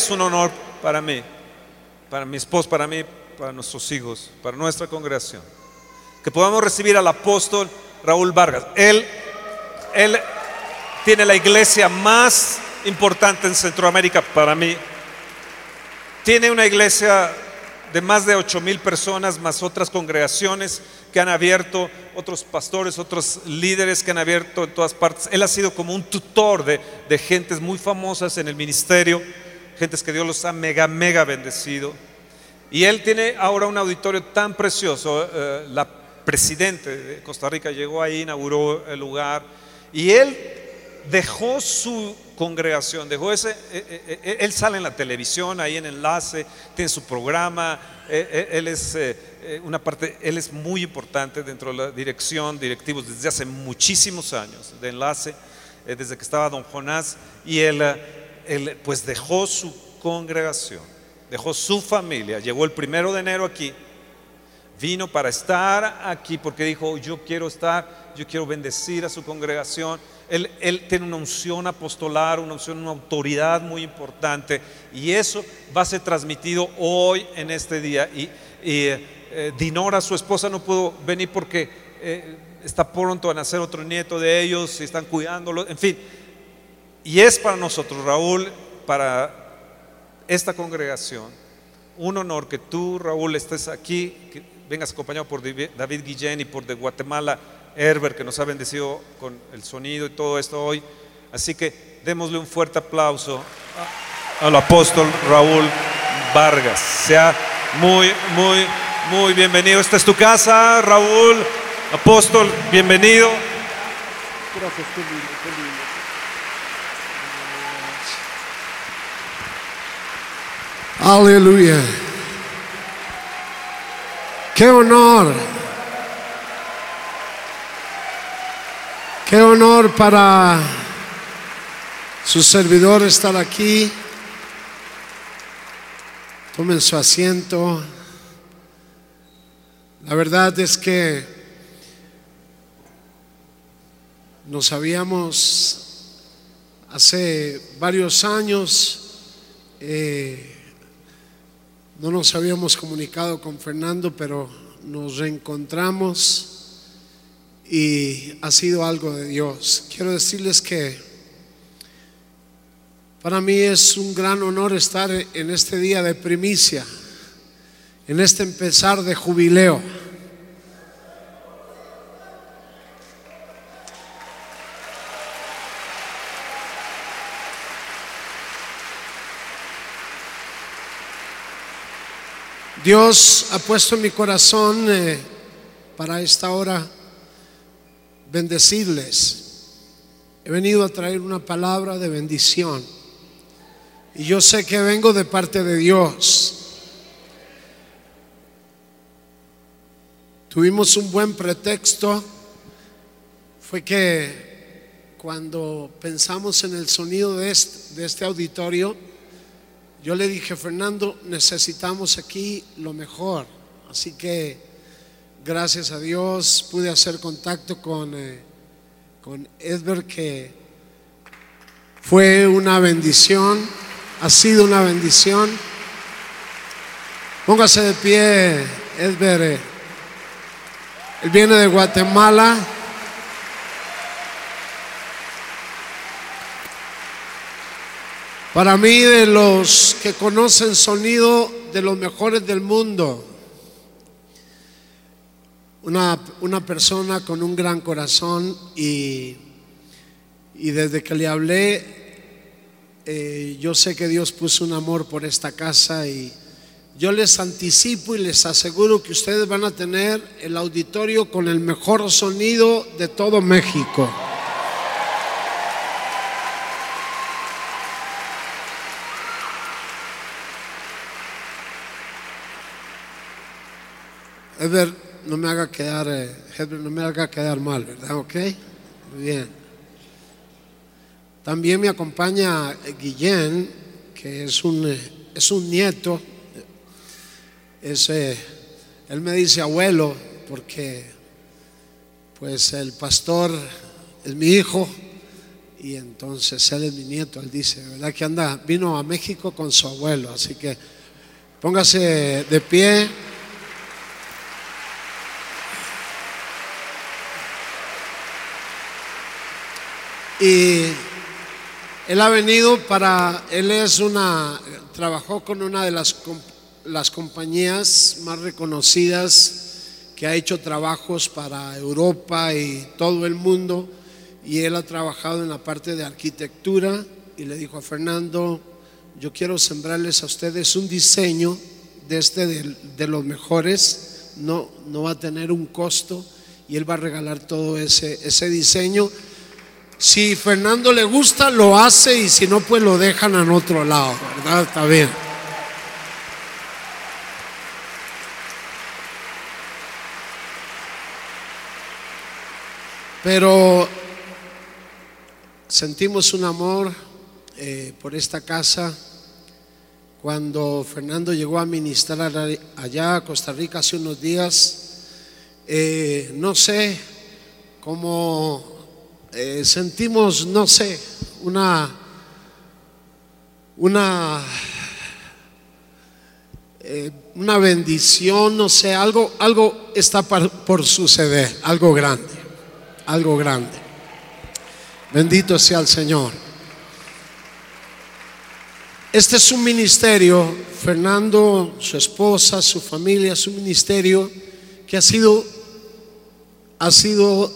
es un honor para mí, para mi esposo, para mí, para nuestros hijos, para nuestra congregación, que podamos recibir al apóstol Raúl Vargas. Él, él tiene la iglesia más importante en Centroamérica para mí. Tiene una iglesia de más de 8 mil personas, más otras congregaciones que han abierto, otros pastores, otros líderes que han abierto en todas partes. Él ha sido como un tutor de, de gentes muy famosas en el ministerio, gentes que Dios los ha mega, mega bendecido. Y él tiene ahora un auditorio tan precioso. Eh, la presidente de Costa Rica llegó ahí, inauguró el lugar. Y él dejó su congregación, dejó ese, eh, eh, él sale en la televisión, ahí en enlace, tiene su programa, él es una parte, él es muy importante dentro de la dirección, directivos desde hace muchísimos años de enlace, desde que estaba don Jonás, y él, él pues dejó su congregación, dejó su familia, llegó el primero de enero aquí, vino para estar aquí porque dijo, yo quiero estar, yo quiero bendecir a su congregación. Él, tiene una unción apostolar, una unción, una autoridad muy importante y eso va a ser transmitido hoy en este día. Y, eh, Dinora, su esposa, no pudo venir porque eh, está pronto a nacer otro nieto de ellos y están cuidándolo, en fin. Y es para nosotros, Raúl, para esta congregación, un honor que tú, Raúl, estés aquí, vengas acompañado por David Guillén y por de Guatemala, Herbert, que nos ha bendecido con el sonido y todo esto hoy. Así que démosle un fuerte aplauso al apóstol Raúl Vargas. Sea muy, muy, muy bienvenido. Esta es tu casa, Raúl, apóstol, bienvenido. Gracias, Aleluya. Qué honor. Qué honor para su servidor estar aquí. Tomen su asiento. La verdad es que nos habíamos hace varios años eh, no nos habíamos comunicado con Fernando, pero nos reencontramos y ha sido algo de Dios. Quiero decirles que para mí es un gran honor estar en este día de primicia, en este empezar de jubileo. Dios ha puesto en mi corazón eh, para esta hora bendecirles. He venido a traer una palabra de bendición. Y yo sé que vengo de parte de Dios. Tuvimos un buen pretexto. Fue que cuando pensamos en el sonido de este, de este auditorio, yo le dije, Fernando, necesitamos aquí lo mejor. Así que gracias a Dios pude hacer contacto con, eh, con que fue una bendición, ha sido una bendición. Póngase de pie, Edber. Eh. Él viene de Guatemala. Para mí, de los que conocen sonido de los mejores del mundo, una, una persona con un gran corazón y, y desde que le hablé, eh, yo sé que Dios puso un amor por esta casa y yo les anticipo y les aseguro que ustedes van a tener el auditorio con el mejor sonido de todo México. Edward, no me haga quedar, eh, no me haga quedar mal, ¿verdad? ¿Ok? Muy bien. También me acompaña Guillén, que es un, eh, es un nieto. Ese, él me dice abuelo, porque pues el pastor es mi hijo Y entonces él es mi nieto, él dice, ¿verdad? Que anda, vino a México con su abuelo, así que póngase de pie. Y él ha venido para, él es una, trabajó con una de las, las compañías más reconocidas que ha hecho trabajos para Europa y todo el mundo y él ha trabajado en la parte de arquitectura y le dijo a Fernando, yo quiero sembrarles a ustedes un diseño de este de, los mejores, no, no va a tener un costo y él va a regalar todo ese, ese diseño. Si Fernando le gusta, lo hace y si no, pues lo dejan en otro lado, ¿verdad? Está bien. Pero sentimos un amor eh, por esta casa. Cuando Fernando llegó a ministrar allá a Costa Rica hace unos días, eh, no sé cómo eh, sentimos, no sé, una, una, una bendición, no sé, algo, algo está por suceder, algo grande algo grande. Bendito sea el Señor. Este es un ministerio, Fernando, su esposa, su familia, su ministerio que ha sido ha sido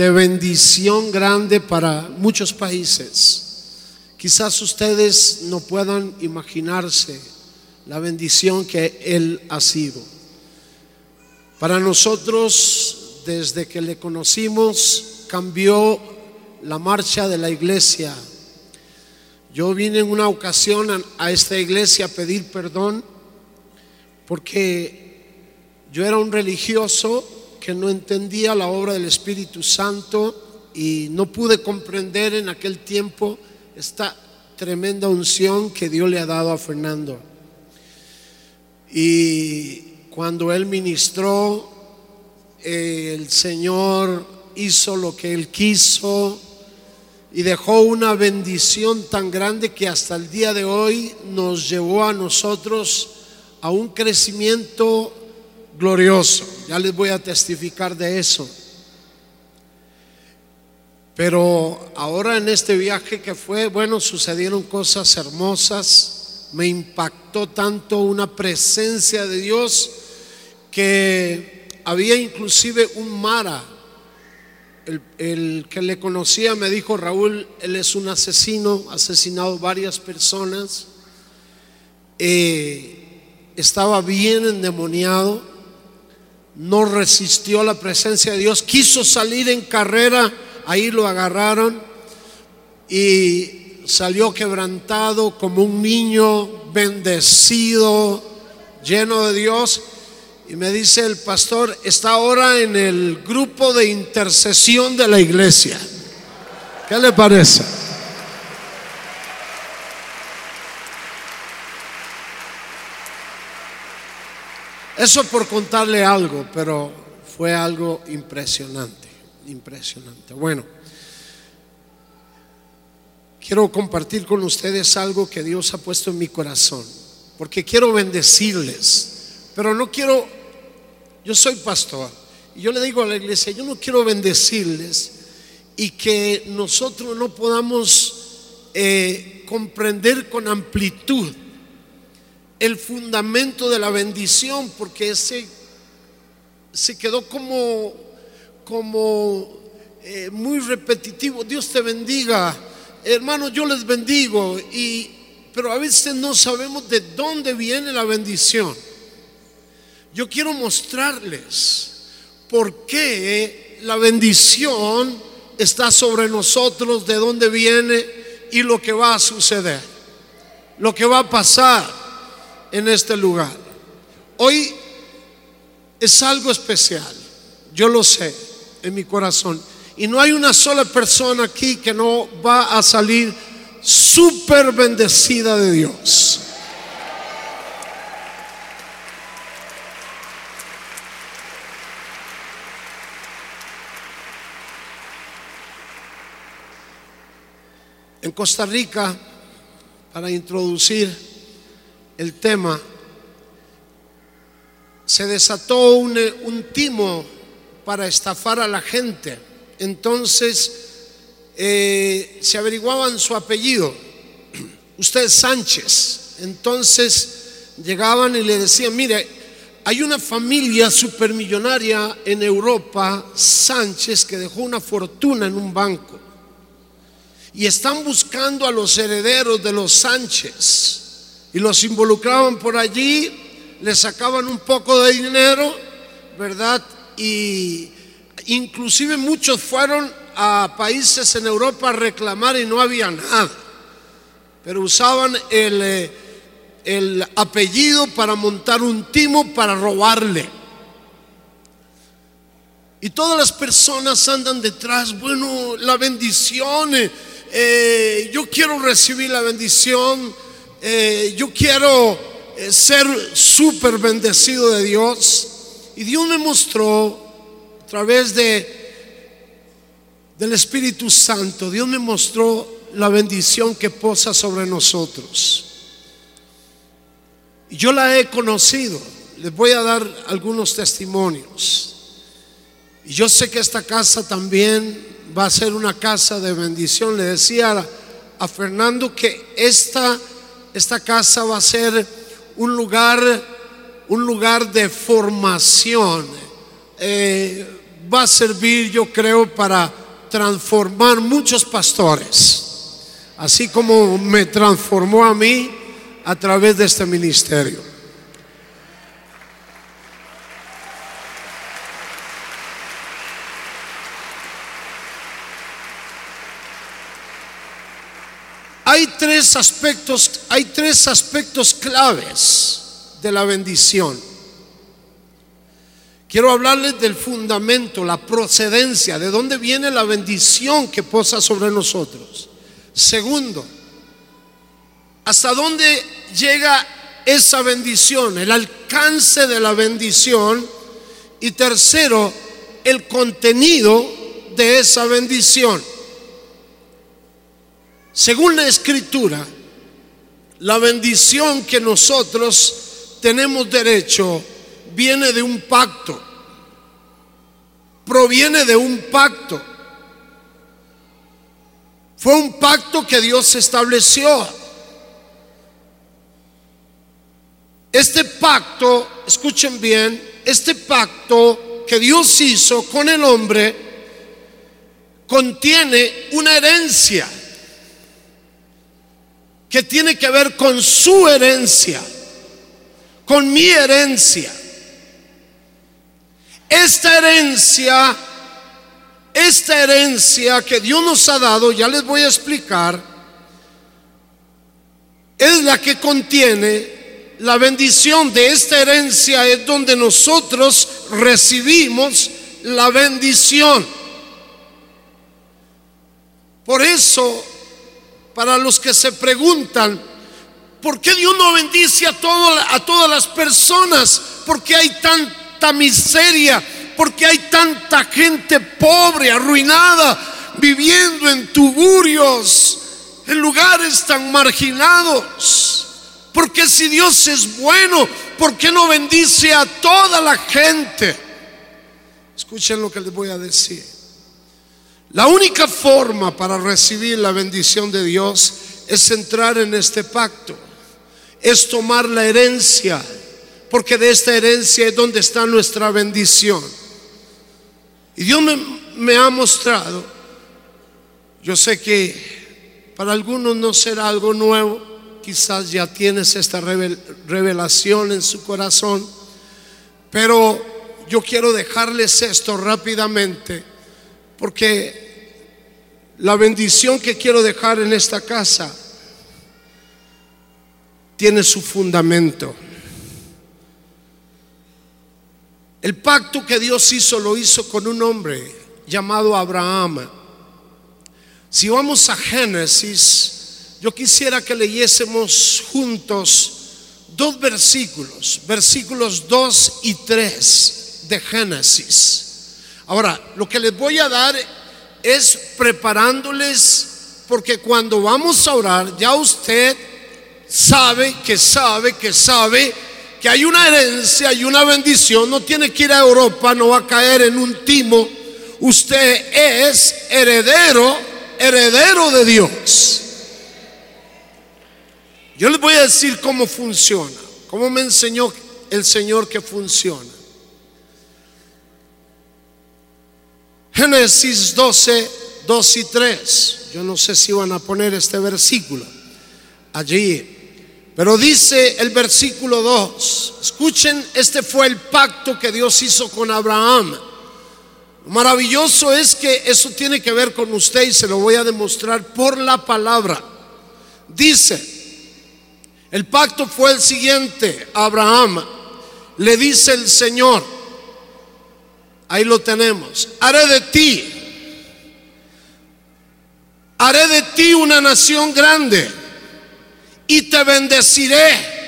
de bendición grande para muchos países. Quizás ustedes no puedan imaginarse la bendición que él ha sido. Para nosotros desde que le conocimos, cambió la marcha de la iglesia. Yo vine en una ocasión a, esta iglesia a pedir perdón porque yo era un religioso que no entendía la obra del Espíritu Santo y no pude comprender en aquel tiempo esta tremenda unción que Dios le ha dado a Fernando. Y cuando él ministró el Señor hizo lo que Él quiso y dejó una bendición tan grande que hasta el día de hoy nos llevó a nosotros a un crecimiento glorioso. Ya les voy a testificar de eso. Pero ahora en este viaje que fue, bueno, sucedieron cosas hermosas. Me impactó tanto una presencia de Dios que había inclusive un Mara. El, que le conocía me dijo, Raúl, él es un asesino, ha asesinado varias personas. Eh, estaba bien endemoniado, no resistió la presencia de Dios, quiso salir en carrera, ahí lo agarraron y salió quebrantado como un niño bendecido, lleno de Dios y me dice el pastor, está ahora en el grupo de intercesión de la iglesia. ¿Qué le parece? Eso por contarle algo, pero fue algo impresionante, impresionante. Bueno, quiero compartir con ustedes algo que Dios ha puesto en mi corazón, porque quiero bendecirles, pero no quiero yo soy pastor y yo le digo a la iglesia, yo no quiero bendecirles y que nosotros no podamos eh, comprender con amplitud el fundamento de la bendición, porque ese se quedó como, como eh, muy repetitivo. Dios te bendiga, hermano, yo les bendigo, y, pero a veces no sabemos de dónde viene la bendición. Yo quiero mostrarles por qué la bendición está sobre nosotros, de dónde viene y lo que va a suceder, lo que va a pasar en este lugar. Hoy es algo especial, yo lo sé en mi corazón. Y no hay una sola persona aquí que no va a salir súper bendecida de Dios. En Costa Rica, para introducir el tema, se desató un, timo para estafar a la gente. Entonces eh, se averiguaban su apellido. Usted es Sánchez. Entonces llegaban y le decían, mire, hay una familia supermillonaria en Europa, Sánchez, que dejó una fortuna en un banco. Y están buscando a los herederos de los Sánchez. Y los involucraban por allí, le sacaban un poco de dinero, ¿verdad? Y inclusive muchos fueron a países en Europa a reclamar y no había nada. Pero usaban el... Eh, el apellido para montar un timo para robarle. Y todas las personas andan detrás, bueno, la bendición, eh, eh, yo quiero recibir la bendición, eh, yo quiero ser súper bendecido de Dios. Y Dios me mostró a través de del Espíritu Santo, Dios me mostró la bendición que posa sobre nosotros. Yo la he conocido. Les voy a dar algunos testimonios. Y yo sé que esta casa también va a ser una casa de bendición. Le decía a, Fernando que esta, esta casa va a ser un lugar, un lugar de formación. Eh, va a servir, yo creo, para transformar muchos pastores. Así como me transformó a mí a través de este ministerio. Hay tres aspectos, hay tres aspectos claves de la bendición. Quiero hablarles del fundamento, la procedencia, de dónde viene la bendición que posa sobre nosotros. Segundo, ¿Hasta dónde llega esa bendición? El alcance de la bendición. Y tercero, el contenido de esa bendición. Según la escritura, la bendición que nosotros tenemos derecho viene de un pacto. Proviene de un pacto. Fue un pacto que Dios estableció Este pacto, escuchen bien, este pacto que Dios hizo con el hombre contiene una herencia que tiene que ver con su herencia, con mi herencia. Esta herencia, esta herencia que Dios nos ha dado, ya les voy a explicar, es la que contiene la bendición de esta herencia es donde nosotros recibimos la bendición. Por eso, para los que se preguntan, ¿por qué Dios no bendice a, a todas las personas? ¿Por qué hay tanta miseria? ¿Por qué hay tanta gente pobre, arruinada, viviendo en tuburios, en lugares tan marginados? Porque si Dios es bueno, ¿por qué no bendice a toda la gente? Escuchen lo que les voy a decir. La única forma para recibir la bendición de Dios es entrar en este pacto, es tomar la herencia, porque de esta herencia es donde está nuestra bendición. Y Dios me, me ha mostrado, yo sé que para algunos no será algo nuevo, quizás ya tienes esta revelación en su corazón, pero yo quiero dejarles esto rápidamente, porque la bendición que quiero dejar en esta casa tiene su fundamento. El pacto que Dios hizo lo hizo con un hombre llamado Abraham. Si vamos a Génesis, yo quisiera que leyésemos juntos dos versículos, versículos 2 y 3 de Génesis. Ahora, lo que les voy a dar es preparándoles porque cuando vamos a orar, ya usted sabe que sabe que sabe que hay una herencia y una bendición. No tiene que ir a Europa, no va a caer en un timo. Usted es heredero, heredero de Dios. Yo les voy a decir cómo funciona, cómo me enseñó el Señor que funciona. Génesis 12, 2 y 3. Yo no sé si van a poner este versículo allí. Pero dice el versículo 2, escuchen, este fue el pacto que Dios hizo con Abraham. Maravilloso es que eso tiene que ver con usted y se lo voy a demostrar por la palabra. Dice, el pacto fue el siguiente, Abraham le dice el Señor, ahí lo tenemos, haré de ti, haré de ti una nación grande y te bendeciré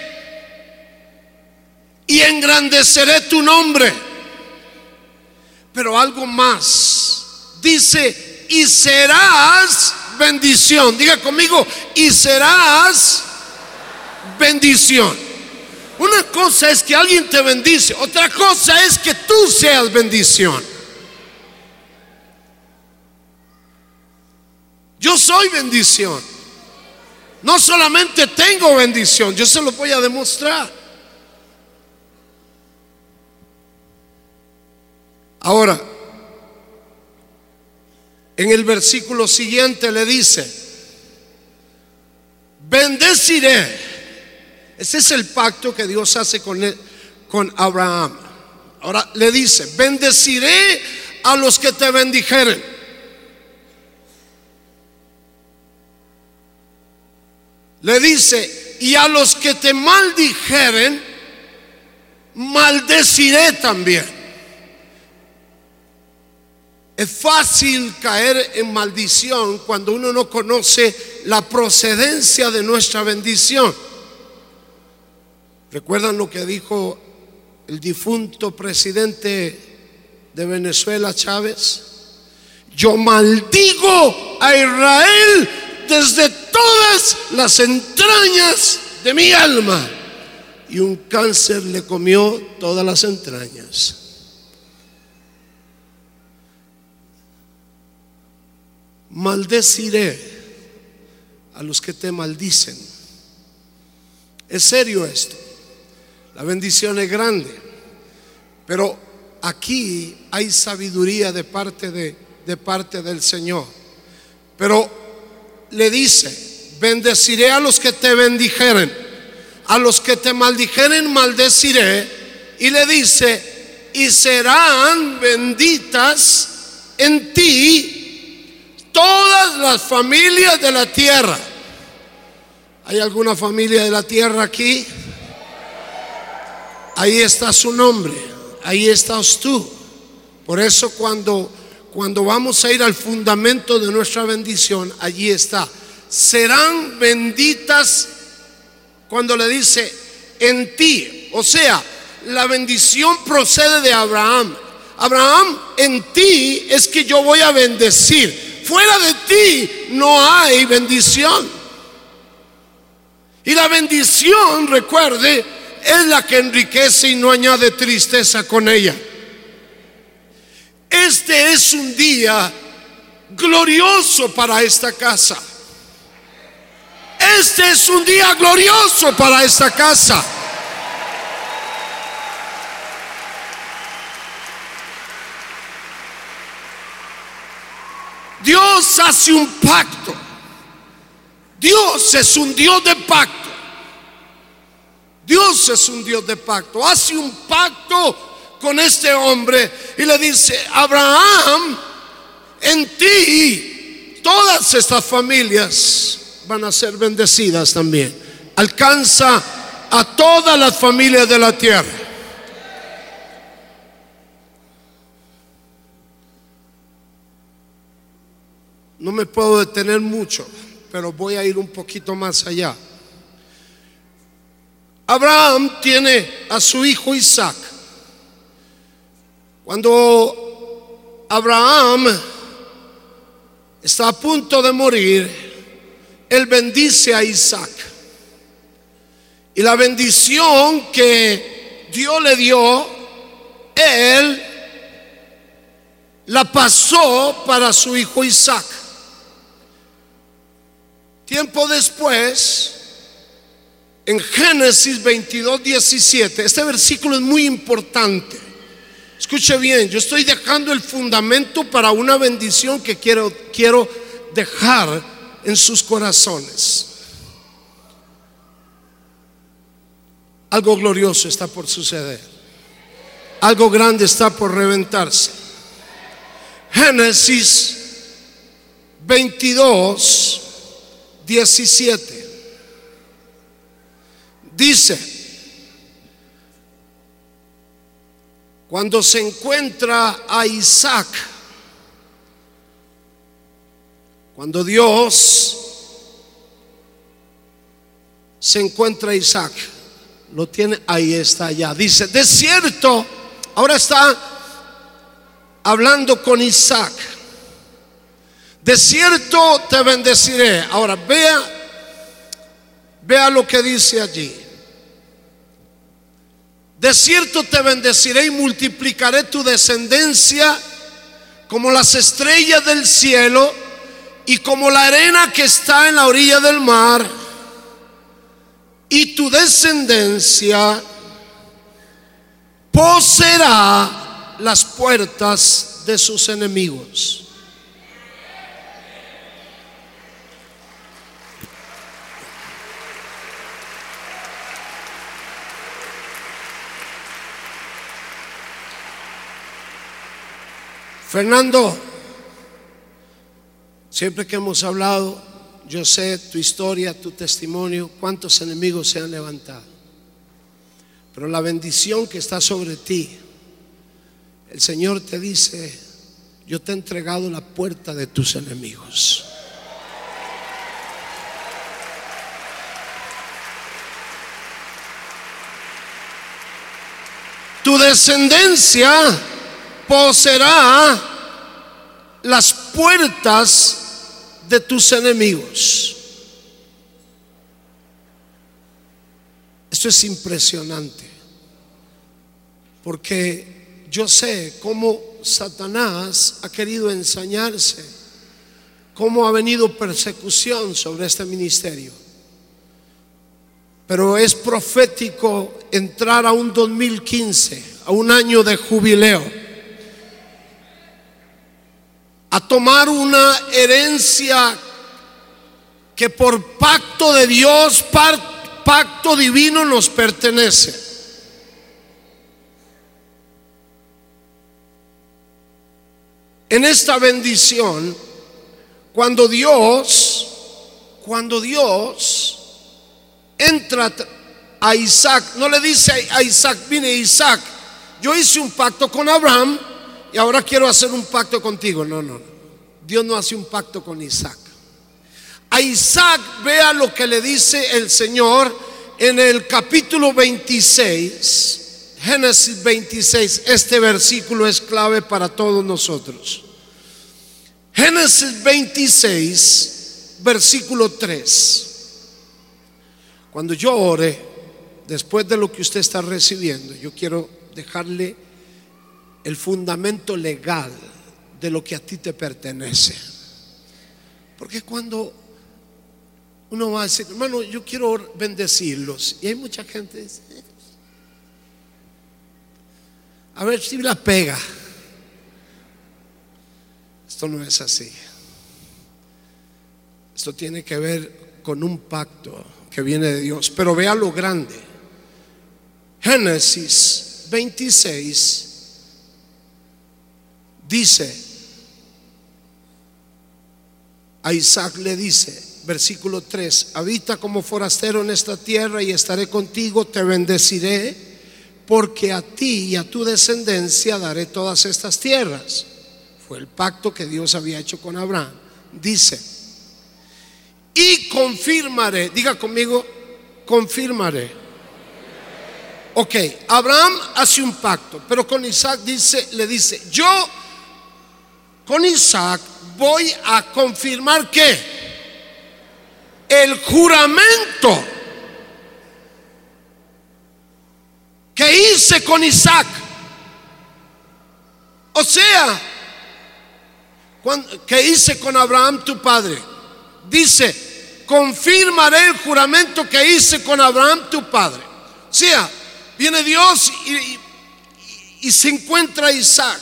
y engrandeceré tu nombre. Pero algo más, dice, y serás bendición. Diga conmigo, y serás bendición. Una cosa es que alguien te bendice, otra cosa es que tú seas bendición. Yo soy bendición. No solamente tengo bendición, yo se lo voy a demostrar. Ahora, en el versículo siguiente le dice, bendeciré ese es el pacto que Dios hace con, con Abraham. Ahora le dice, bendeciré a los que te bendijeren. Le dice, y a los que te maldijeren, maldeciré también. Es fácil caer en maldición cuando uno no conoce la procedencia de nuestra bendición. ¿Recuerdan lo que dijo el difunto presidente de Venezuela, Chávez? Yo maldigo a Israel desde todas las entrañas de mi alma. Y un cáncer le comió todas las entrañas. Maldeciré a los que te maldicen. Es serio esto. La bendición es grande. Pero aquí hay sabiduría de parte, de, parte del Señor. Pero le dice, bendeciré a los que te bendijeren, a los que te maldijeren maldeciré. Y le dice, y serán benditas en ti todas las familias de la tierra. ¿Hay alguna familia de la tierra aquí? Ahí está su nombre, ahí estás tú. Por eso cuando, cuando vamos a ir al fundamento de nuestra bendición, allí está. Serán benditas cuando le dice en ti. O sea, la bendición procede de Abraham. Abraham, en ti es que yo voy a bendecir. Fuera de ti no hay bendición. Y la bendición, recuerde, es la que enriquece y no añade tristeza con ella. Este es un día glorioso para esta casa. Este es un día glorioso para esta casa. Dios hace un pacto. Dios es un Dios de pacto. Dios es un Dios de pacto. Hace un pacto con este hombre y le dice, Abraham, en ti todas estas familias van a ser bendecidas también. Alcanza a todas las familias de la tierra. No me puedo detener mucho, pero voy a ir un poquito más allá. Abraham tiene a su hijo Isaac. Cuando Abraham está a punto de morir, él bendice a Isaac. Y la bendición que Dios le dio, él la pasó para su hijo Isaac. Tiempo después, en Génesis 22, 17, este versículo es muy importante. Escuche bien, yo estoy dejando el fundamento para una bendición que quiero, quiero dejar en sus corazones. Algo glorioso está por suceder. Algo grande está por reventarse. Génesis 22, 17. Dice, cuando se encuentra a Isaac, cuando Dios se encuentra a Isaac, lo tiene, ahí está ya. Dice, de cierto, ahora está hablando con Isaac. De cierto te bendeciré. Ahora vea, vea lo que dice allí. De cierto te bendeciré y multiplicaré tu descendencia como las estrellas del cielo y como la arena que está en la orilla del mar. Y tu descendencia poseerá las puertas de sus enemigos. Fernando, siempre que hemos hablado, yo sé tu historia, tu testimonio, cuántos enemigos se han levantado. Pero la bendición que está sobre ti, el Señor te dice, yo te he entregado la puerta de tus enemigos. Tu descendencia poseerá las puertas de tus enemigos. Esto es impresionante, porque yo sé cómo Satanás ha querido ensañarse, cómo ha venido persecución sobre este ministerio. Pero es profético entrar a un 2015, a un año de jubileo, a tomar una herencia que por pacto de Dios, pacto divino nos pertenece. En esta bendición, cuando Dios, cuando Dios entra a Isaac, no le dice a Isaac, vine Isaac, yo hice un pacto con Abraham y ahora quiero hacer un pacto contigo. No, no, Dios no hace un pacto con Isaac. A Isaac vea lo que le dice el Señor en el capítulo 26, Génesis 26. Este versículo es clave para todos nosotros. Génesis 26, versículo 3. Cuando yo ore, después de lo que usted está recibiendo, yo quiero dejarle el fundamento legal de lo que a ti te pertenece. Porque cuando uno va a decir, hermano, yo quiero bendecirlos, y hay mucha gente dice, a ver si la pega. Esto no es así. Esto tiene que ver con un pacto que viene de Dios. Pero vea lo grande. Génesis 26 dice, a Isaac le dice, versículo 3, habita como forastero en esta tierra y estaré contigo, te bendeciré, porque a ti y a tu descendencia daré todas estas tierras. Fue el pacto que Dios había hecho con Abraham. Dice, y confirmaré, diga conmigo, confirmaré. Ok, Abraham hace un pacto, pero con Isaac dice, le dice, yo con Isaac voy a confirmar que el juramento que hice con Isaac. O sea, que hice con Abraham tu padre. Dice, confirmaré el juramento que hice con Abraham tu padre. O sea, viene Dios y, y se encuentra Isaac.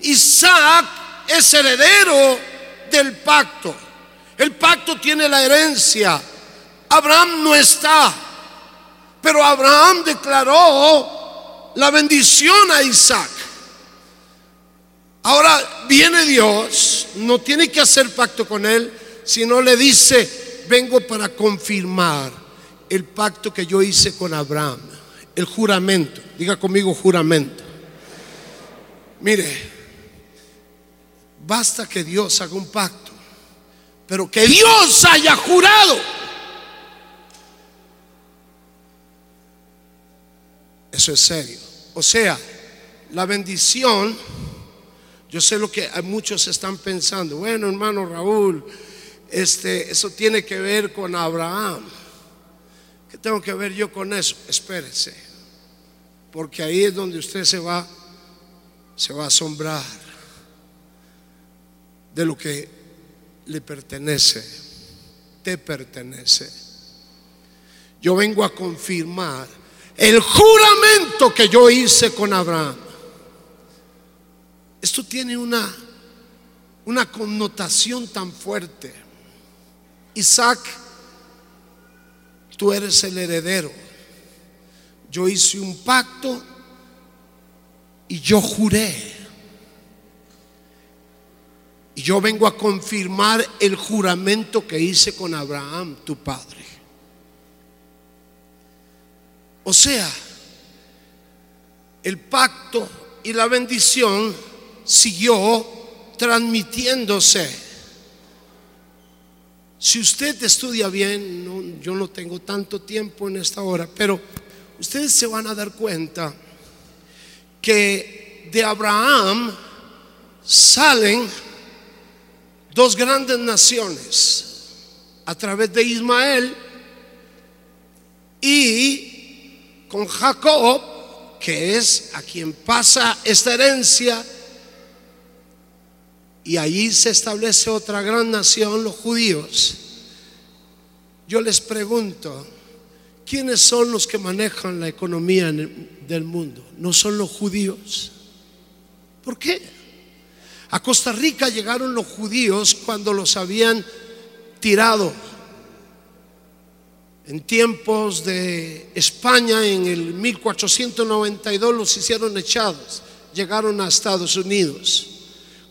Isaac es heredero del pacto. El pacto tiene la herencia. Abraham no está. Pero Abraham declaró la bendición a Isaac. Ahora viene Dios, no tiene que hacer pacto con él, sino le dice, vengo para confirmar el pacto que yo hice con Abraham, el juramento. Diga conmigo juramento. Mire, basta que Dios haga un pacto, pero que Dios haya jurado. Eso es serio. O sea, la bendición, yo sé lo que muchos están pensando. Bueno, hermano Raúl, este, eso tiene que ver con Abraham. ¿Qué tengo que ver yo con eso? Espérese, porque ahí es donde usted se va, se va a asombrar de lo que le pertenece, te pertenece. Yo vengo a confirmar el juramento que yo hice con Abraham. Esto tiene una, una connotación tan fuerte. Isaac, tú eres el heredero. Yo hice un pacto y yo juré. Y yo vengo a confirmar el juramento que hice con Abraham, tu padre. O sea, el pacto y la bendición siguió transmitiéndose. Si usted estudia bien, yo no tengo tanto tiempo en esta hora, pero ustedes se van a dar cuenta que de Abraham salen dos grandes naciones a través de Ismael y con Jacob, que es a quien pasa esta herencia, y allí se establece otra gran nación, los judíos. Yo les pregunto, ¿quiénes son los que manejan la economía del mundo? ¿No son los judíos? ¿Por qué? A Costa Rica llegaron los judíos cuando los habían tirado en tiempos de España, en el 1492 los hicieron echados, llegaron a Estados Unidos,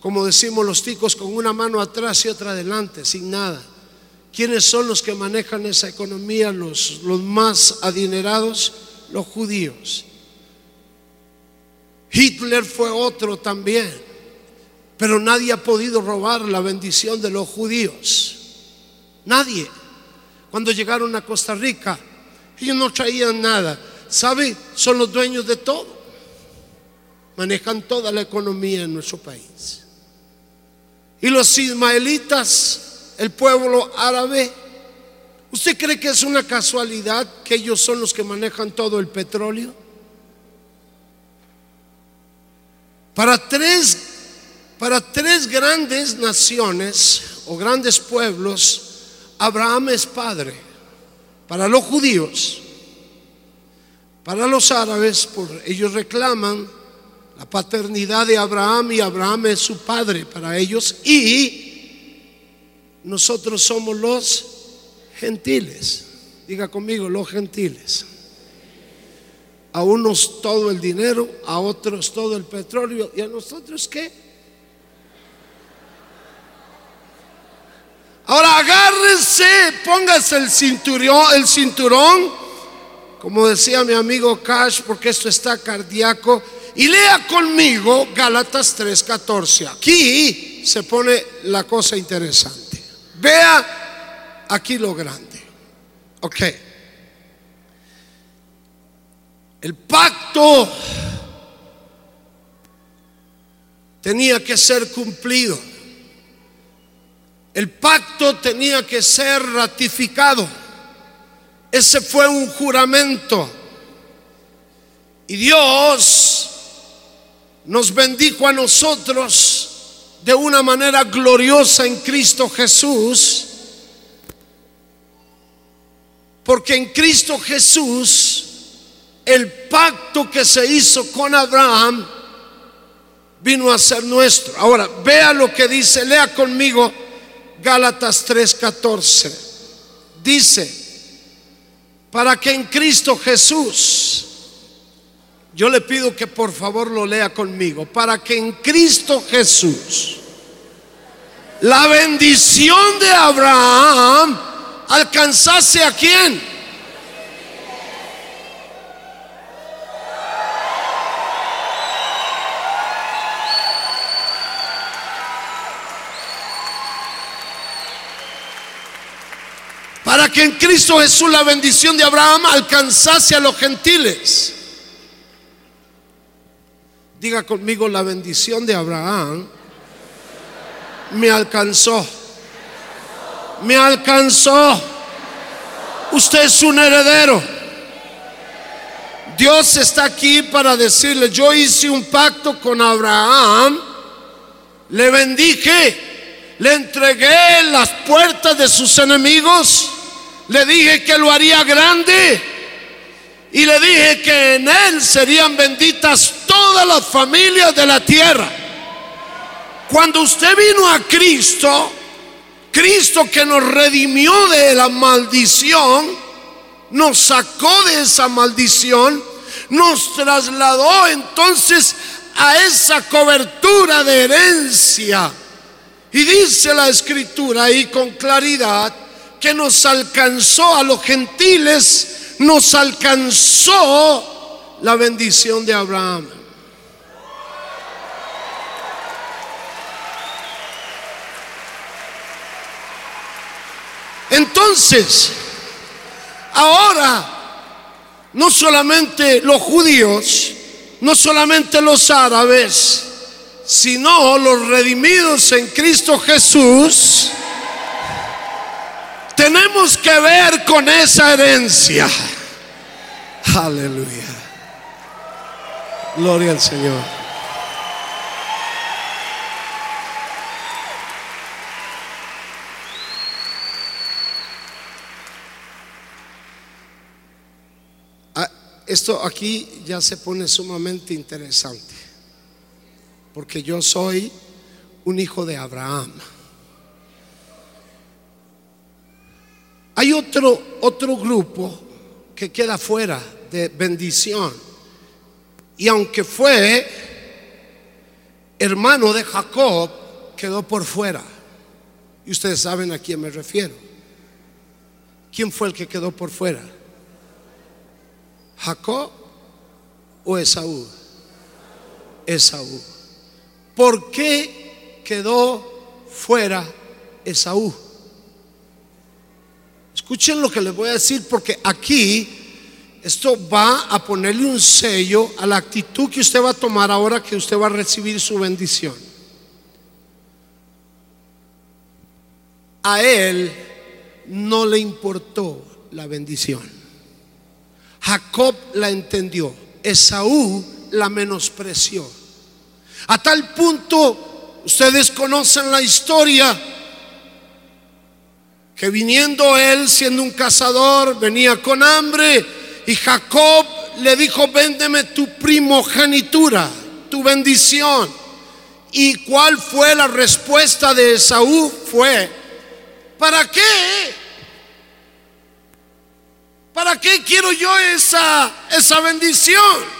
como decimos los ticos, con una mano atrás y otra adelante, sin nada. ¿Quiénes son los que manejan esa economía, los, los más adinerados? Los judíos. Hitler fue otro también, pero nadie ha podido robar la bendición de los judíos. Nadie. Cuando llegaron a Costa Rica, ellos no traían nada. ¿Sabe? Son los dueños de todo. Manejan toda la economía en nuestro país. Y los ismaelitas, el pueblo árabe, ¿usted cree que es una casualidad que ellos son los que manejan todo el petróleo? Para tres, para tres grandes naciones o grandes pueblos, Abraham es padre para los judíos, para los árabes, por, ellos reclaman la paternidad de Abraham y Abraham es su padre para ellos y nosotros somos los gentiles. Diga conmigo, los gentiles. A unos todo el dinero, a otros todo el petróleo y a nosotros qué? Ahora agárrense, póngase el cinturón, el cinturón, como decía mi amigo Cash, porque esto está cardíaco, y lea conmigo Gálatas 3:14. Aquí se pone la cosa interesante. Vea aquí lo grande. Ok. El pacto tenía que ser cumplido. El pacto tenía que ser ratificado. Ese fue un juramento. Y Dios nos bendijo a nosotros de una manera gloriosa en Cristo Jesús. Porque en Cristo Jesús el pacto que se hizo con Abraham vino a ser nuestro. Ahora, vea lo que dice, lea conmigo Gálatas 3:14. Dice, para que en Cristo Jesús, yo le pido que por favor lo lea conmigo, para que en Cristo Jesús la bendición de Abraham alcanzase a quién? para que en Cristo Jesús la bendición de Abraham alcanzase a los gentiles. Diga conmigo, la bendición de Abraham me alcanzó. Me alcanzó. Usted es un heredero. Dios está aquí para decirle, yo hice un pacto con Abraham, le bendije, le entregué las puertas de sus enemigos le dije que lo haría grande y le dije que en él serían benditas todas las familias de la tierra. Cuando usted vino a Cristo, Cristo que nos redimió de la maldición, nos sacó de esa maldición, nos trasladó entonces a esa cobertura de herencia. Y dice la escritura ahí con claridad, que nos alcanzó a los gentiles, nos alcanzó la bendición de Abraham. Entonces, ahora, no solamente los judíos, no solamente los árabes, sino los redimidos en Cristo Jesús, tenemos que ver con esa herencia. Aleluya. Gloria al Señor. Ah, esto aquí ya se pone sumamente interesante, porque yo soy un hijo de Abraham. Hay otro, otro grupo que queda fuera de bendición. Y aunque fue hermano de Jacob, quedó por fuera. Y ustedes saben a quién me refiero. ¿Quién fue el que quedó por fuera? ¿Jacob o Esaú? Esaú. ¿Por qué quedó fuera Esaú? Escuchen lo que les voy a decir porque aquí esto va a ponerle un sello a la actitud que usted va a tomar ahora que usted va a recibir su bendición. A él no le importó la bendición. Jacob la entendió. Esaú la menospreció. A tal punto, ustedes conocen la historia que viniendo él siendo un cazador, venía con hambre y Jacob le dijo, véndeme tu primogenitura, tu bendición. ¿Y cuál fue la respuesta de Esaú? Fue, ¿para qué? ¿Para qué quiero yo esa, esa bendición?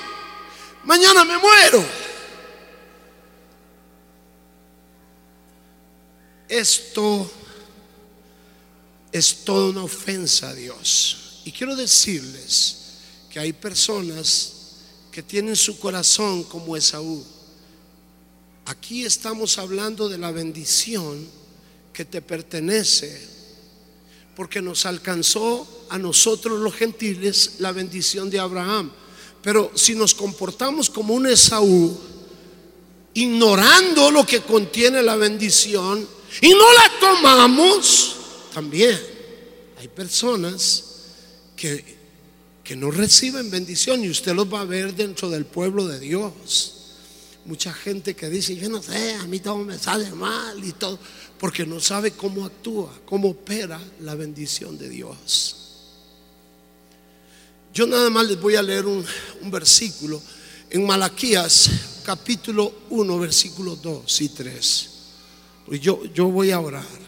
Mañana me muero. Esto es toda una ofensa a Dios. Y quiero decirles que hay personas que tienen su corazón como Esaú. Aquí estamos hablando de la bendición que te pertenece, porque nos alcanzó a nosotros los gentiles la bendición de Abraham. Pero si nos comportamos como un Esaú, ignorando lo que contiene la bendición, y no la tomamos, también hay personas que, que no reciben bendición y usted los va a ver dentro del pueblo de Dios. Mucha gente que dice, yo no sé, a mí todo me sale mal y todo, porque no sabe cómo actúa, cómo opera la bendición de Dios. Yo nada más les voy a leer un, un versículo en Malaquías capítulo 1, versículos 2 y 3. Yo, yo voy a orar.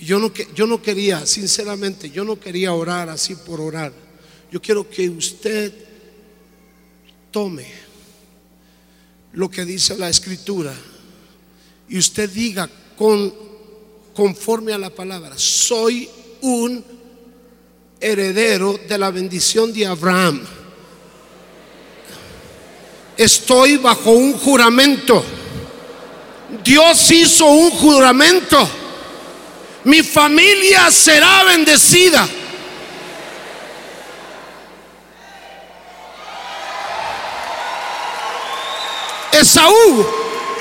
Yo no, yo no quería, sinceramente, yo no quería orar así por orar. Yo quiero que usted tome lo que dice la escritura y usted diga con, conforme a la palabra, soy un heredero de la bendición de Abraham. Estoy bajo un juramento. Dios hizo un juramento. Mi familia será bendecida. Esaú,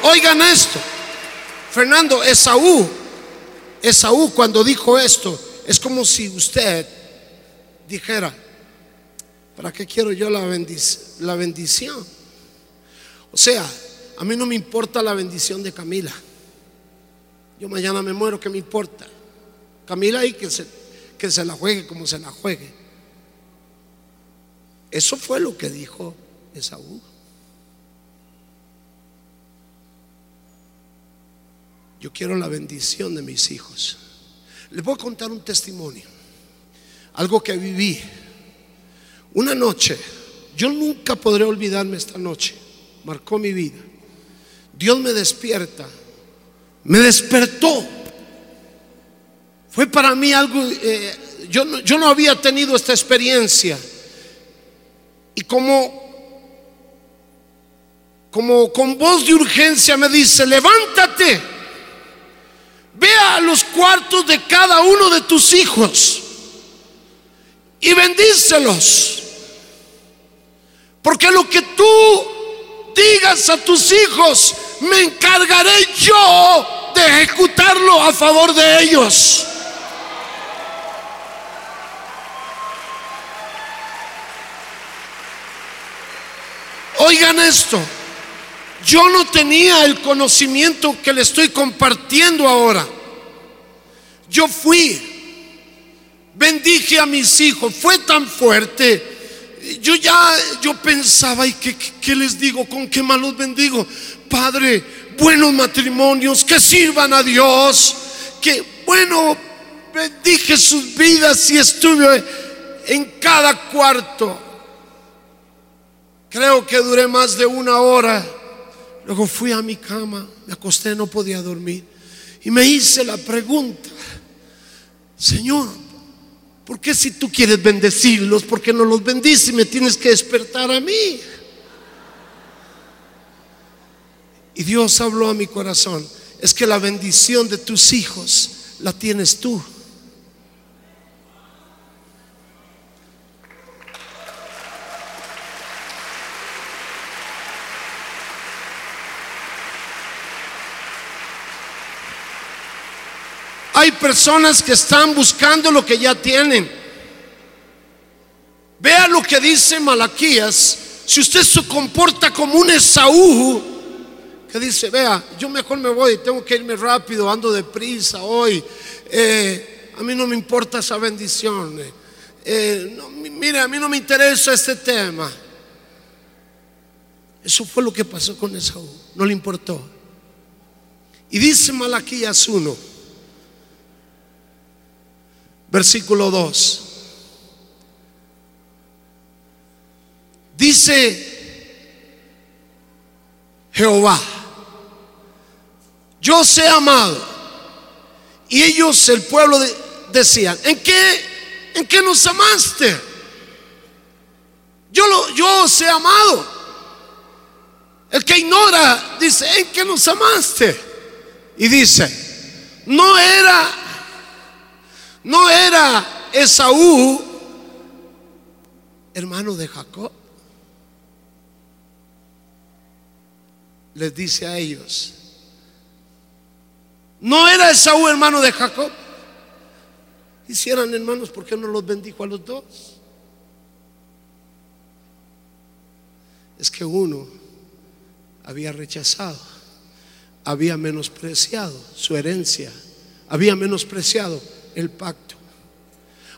oigan esto. Fernando, Esaú, Esaú cuando dijo esto, es como si usted dijera, ¿para qué quiero yo la, la bendición? O sea, a mí no me importa la bendición de Camila. Yo mañana me muero, ¿qué me importa? Camila y que se, que se la juegue como se la juegue. Eso fue lo que dijo Esaú. Yo quiero la bendición de mis hijos. Les voy a contar un testimonio, algo que viví. Una noche, yo nunca podré olvidarme esta noche, marcó mi vida. Dios me despierta, me despertó. Fue para mí algo, eh, yo, no, yo no había tenido esta experiencia. Y como, como con voz de urgencia me dice, levántate Ve a los cuartos de cada uno de tus hijos y bendícelos. Porque lo que tú digas a tus hijos, me encargaré yo de ejecutarlo a favor de ellos. Oigan esto. Yo no tenía el conocimiento que le estoy compartiendo ahora. Yo fui, bendije a mis hijos, fue tan fuerte. Yo ya, yo pensaba, ¿y qué, les digo? ¿Con qué malos bendigo? Padre, buenos matrimonios, que sirvan a Dios, que bueno, bendije sus vidas y estuve en cada cuarto. Creo que duré más de una hora Luego fui a mi cama, me acosté, no podía dormir. Y me hice la pregunta, Señor, ¿por qué si tú quieres bendecirlos, por qué no los bendices y me tienes que despertar a mí? Y Dios habló a mi corazón, es que la bendición de tus hijos la tienes tú. Hay personas que están buscando lo que ya tienen. Vea lo que dice Malaquías. Si usted se comporta como un Esaú, que dice, vea, yo mejor me voy, tengo que irme rápido, ando deprisa hoy. Eh, a mí no me importa esa bendición. Eh, mire, a mí no me interesa este tema. Eso fue lo que pasó con Esaú, no le importó. Y dice Malaquías 1 versículo 2. Dice Jehová, yo sé amado. Y ellos, el pueblo, decían, ¿en qué, ¿en qué nos amaste? Yo, lo, yo os amado. El que ignora dice, ¿en qué nos amaste? Y dice, no era ¿No era Esaú hermano de Jacob? Les dice a ellos, ¿No era Esaú hermano de Jacob? Y si eran hermanos, ¿por qué no los bendijo a los dos? Es que uno había rechazado, había menospreciado su herencia, había menospreciado el pacto.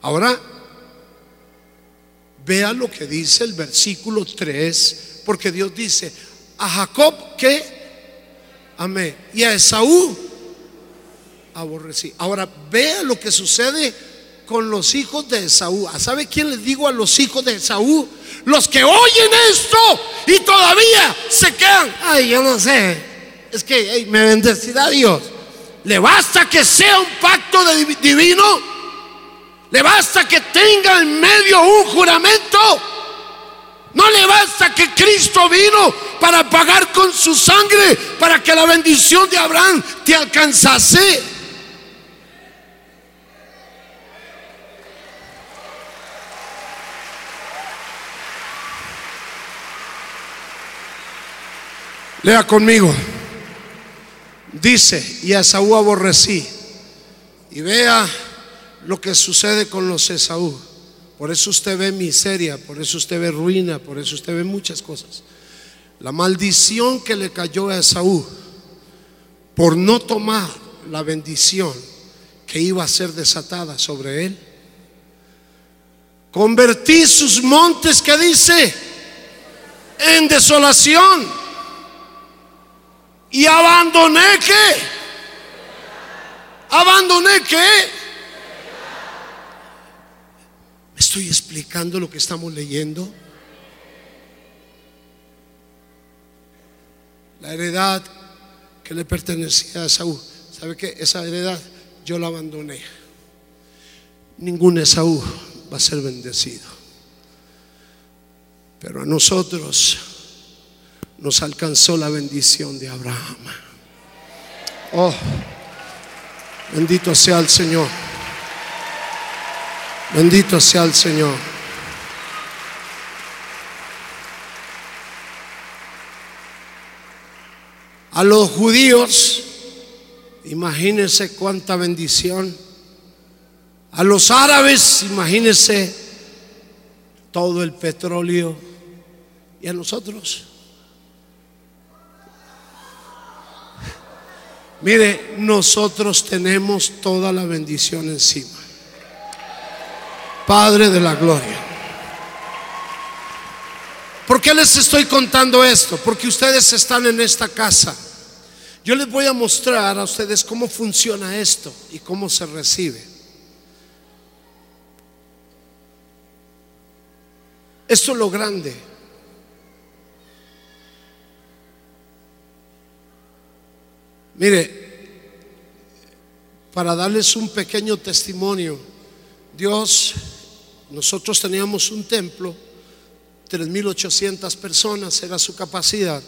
Ahora, vea lo que dice el versículo 3, porque Dios dice, a Jacob que amé y a Esaú aborrecí. Ahora vea lo que sucede con los hijos de Esaú. ¿Sabe quién les digo a los hijos de Esaú? Los que oyen esto y todavía se quedan. Ay, yo no sé. Es que me bendecirá Dios. Le basta que sea un pacto divino. Le basta que tenga en medio un juramento. No le basta que Cristo vino para pagar con su sangre para que la bendición de Abraham te alcanzase. Lea conmigo. Dice, y a Esaú aborrecí. Y vea lo que sucede con los Esaú. Por eso usted ve miseria, por eso usted ve ruina, por eso usted ve muchas cosas. La maldición que le cayó a Esaú por no tomar la bendición que iba a ser desatada sobre él. Convertí sus montes, que dice, en desolación y abandoné qué? Abandoné qué? ¿Me estoy explicando lo que estamos leyendo? La heredad que le pertenecía a Saúl. ¿Sabe qué? Esa heredad yo la abandoné. Ningún Esaú va a ser bendecido. Pero a nosotros nos alcanzó la bendición de Abraham. Oh, bendito sea el Señor. Bendito sea el Señor. A los judíos, imagínense cuánta bendición. A los árabes, imagínense todo el petróleo. Y a nosotros, Mire, nosotros tenemos toda la bendición encima. Padre de la gloria. ¿Por qué les estoy contando esto? Porque ustedes están en esta casa. Yo les voy a mostrar a ustedes cómo funciona esto y cómo se recibe. Esto es lo grande. Mire, para darles un pequeño testimonio, Dios, nosotros teníamos un templo, 3.800 personas era su capacidad.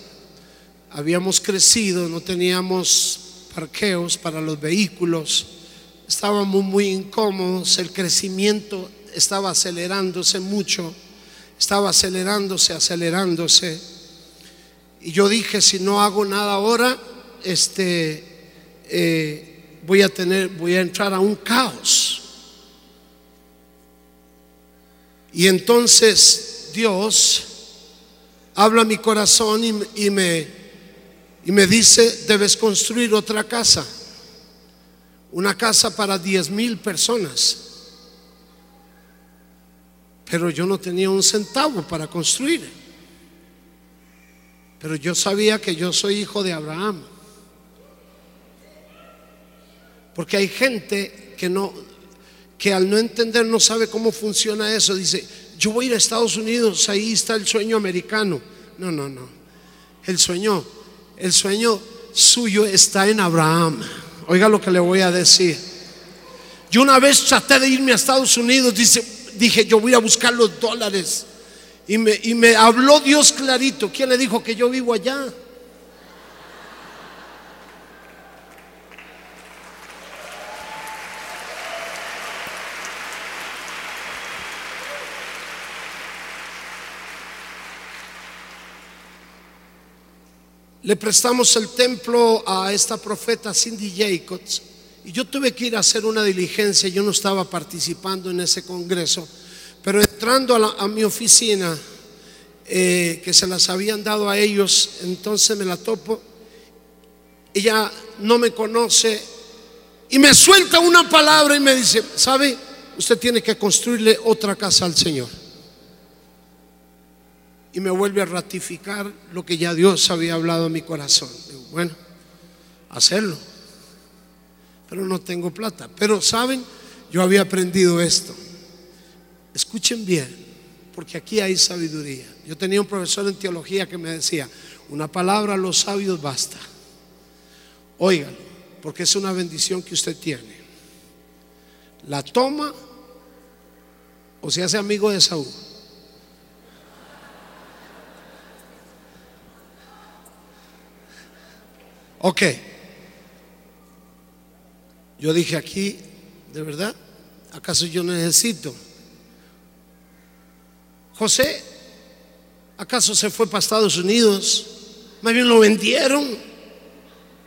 Habíamos crecido, no teníamos parqueos para los vehículos, estábamos muy incómodos, el crecimiento estaba acelerándose mucho, estaba acelerándose, acelerándose. Y yo dije, si no hago nada ahora, este, eh, voy a tener, voy a entrar a un caos. Y entonces Dios habla a mi corazón y, me, y me dice, debes construir otra casa, una casa para diez mil personas. Pero yo no tenía un centavo para construir. Pero yo sabía que yo soy hijo de Abraham. Porque hay gente que no que al no entender no sabe cómo funciona eso, dice, "Yo voy a ir a Estados Unidos, ahí está el sueño americano." No, no, no. El sueño, el sueño suyo está en Abraham. Oiga lo que le voy a decir. Yo una vez traté de irme a Estados Unidos, dice, dije, "Yo voy a buscar los dólares." Y me, y me habló Dios clarito. ¿Quién le dijo que yo vivo allá? Le prestamos el templo a esta profeta Cindy Jacobs y yo tuve que ir a hacer una diligencia, yo no estaba participando en ese congreso, pero entrando a, mi oficina, eh, que se las habían dado a ellos, entonces me la topo, ella no me conoce y me suelta una palabra y me dice, ¿sabe? Usted tiene que construirle otra casa al Señor. Y me vuelve a ratificar lo que ya Dios había hablado en mi corazón. Digo, bueno, hacerlo. Pero no tengo plata. Pero saben, yo había aprendido esto. Escuchen bien, porque aquí hay sabiduría. Yo tenía un profesor en teología que me decía, una palabra a los sabios basta. Óigalo, porque es una bendición que usted tiene. La toma o se hace amigo de Saúl. Ok. Yo dije aquí, ¿de verdad? ¿Acaso yo necesito? José, ¿acaso se fue para Estados Unidos? Más bien lo vendieron.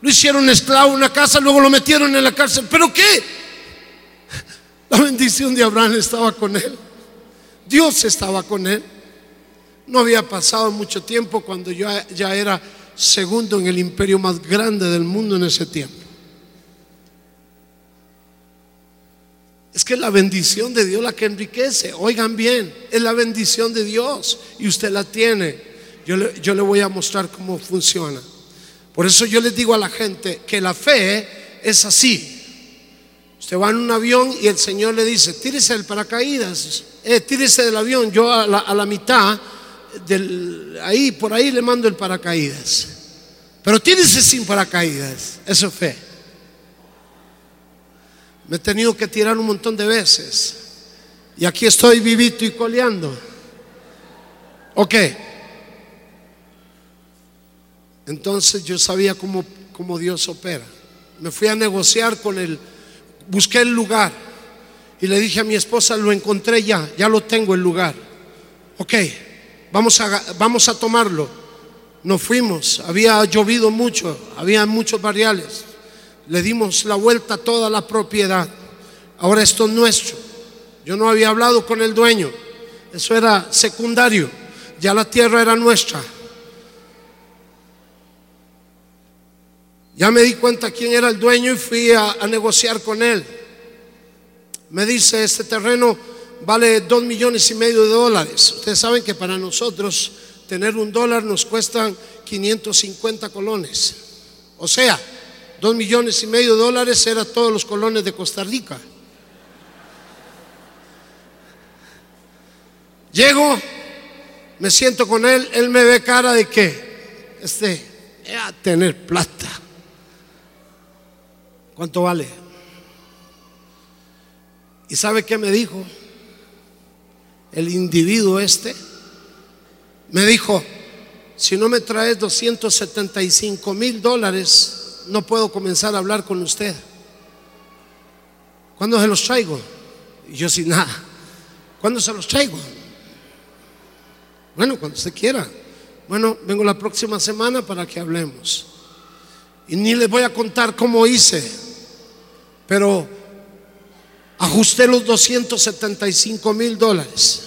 Lo hicieron esclavo en una casa, luego lo metieron en la cárcel. ¿Pero qué? La bendición de Abraham estaba con él. Dios estaba con él. No había pasado mucho tiempo cuando yo ya era segundo en el imperio más grande del mundo en ese tiempo. Es que la bendición de Dios la que enriquece. Oigan bien, es la bendición de Dios y usted la tiene. Yo le, yo le voy a mostrar cómo funciona. Por eso yo les digo a la gente que la fe es así. Usted va en un avión y el Señor le dice, tírese el paracaídas, eh, tírese del avión, yo a la, a la mitad, del, ahí, por ahí le mando el paracaídas. Pero tírese sin paracaídas, eso es fe. Me he tenido que tirar un montón de veces. Y aquí estoy vivito y coleando. Ok. Entonces yo sabía cómo, cómo Dios opera. Me fui a negociar con él, busqué el lugar y le dije a mi esposa, lo encontré ya, ya lo tengo el lugar. Ok, vamos a, vamos a tomarlo. Nos fuimos, había llovido mucho, había muchos barriales. Le dimos la vuelta a toda la propiedad. Ahora esto es nuestro. Yo no había hablado con el dueño, eso era secundario. Ya la tierra era nuestra. Ya me di cuenta quién era el dueño y fui a, a, negociar con él. Me dice, este terreno vale dos millones y medio de dólares. Ustedes saben que para nosotros tener un dólar nos cuestan 550 colones. O sea, dos millones y medio de dólares era todos los colones de Costa Rica. Llego, me siento con él, él me ve cara de que, este, a tener plata. ¿Cuánto vale? ¿Y sabe qué me dijo? El individuo este me dijo, si no me traes 275 mil dólares, no puedo comenzar a hablar con usted. ¿Cuándo se los traigo? Y yo sin nada. ¿Cuándo se los traigo? Bueno, cuando usted quiera. Bueno, vengo la próxima semana para que hablemos. Y ni les voy a contar cómo hice, pero ajusté los 275 mil dólares.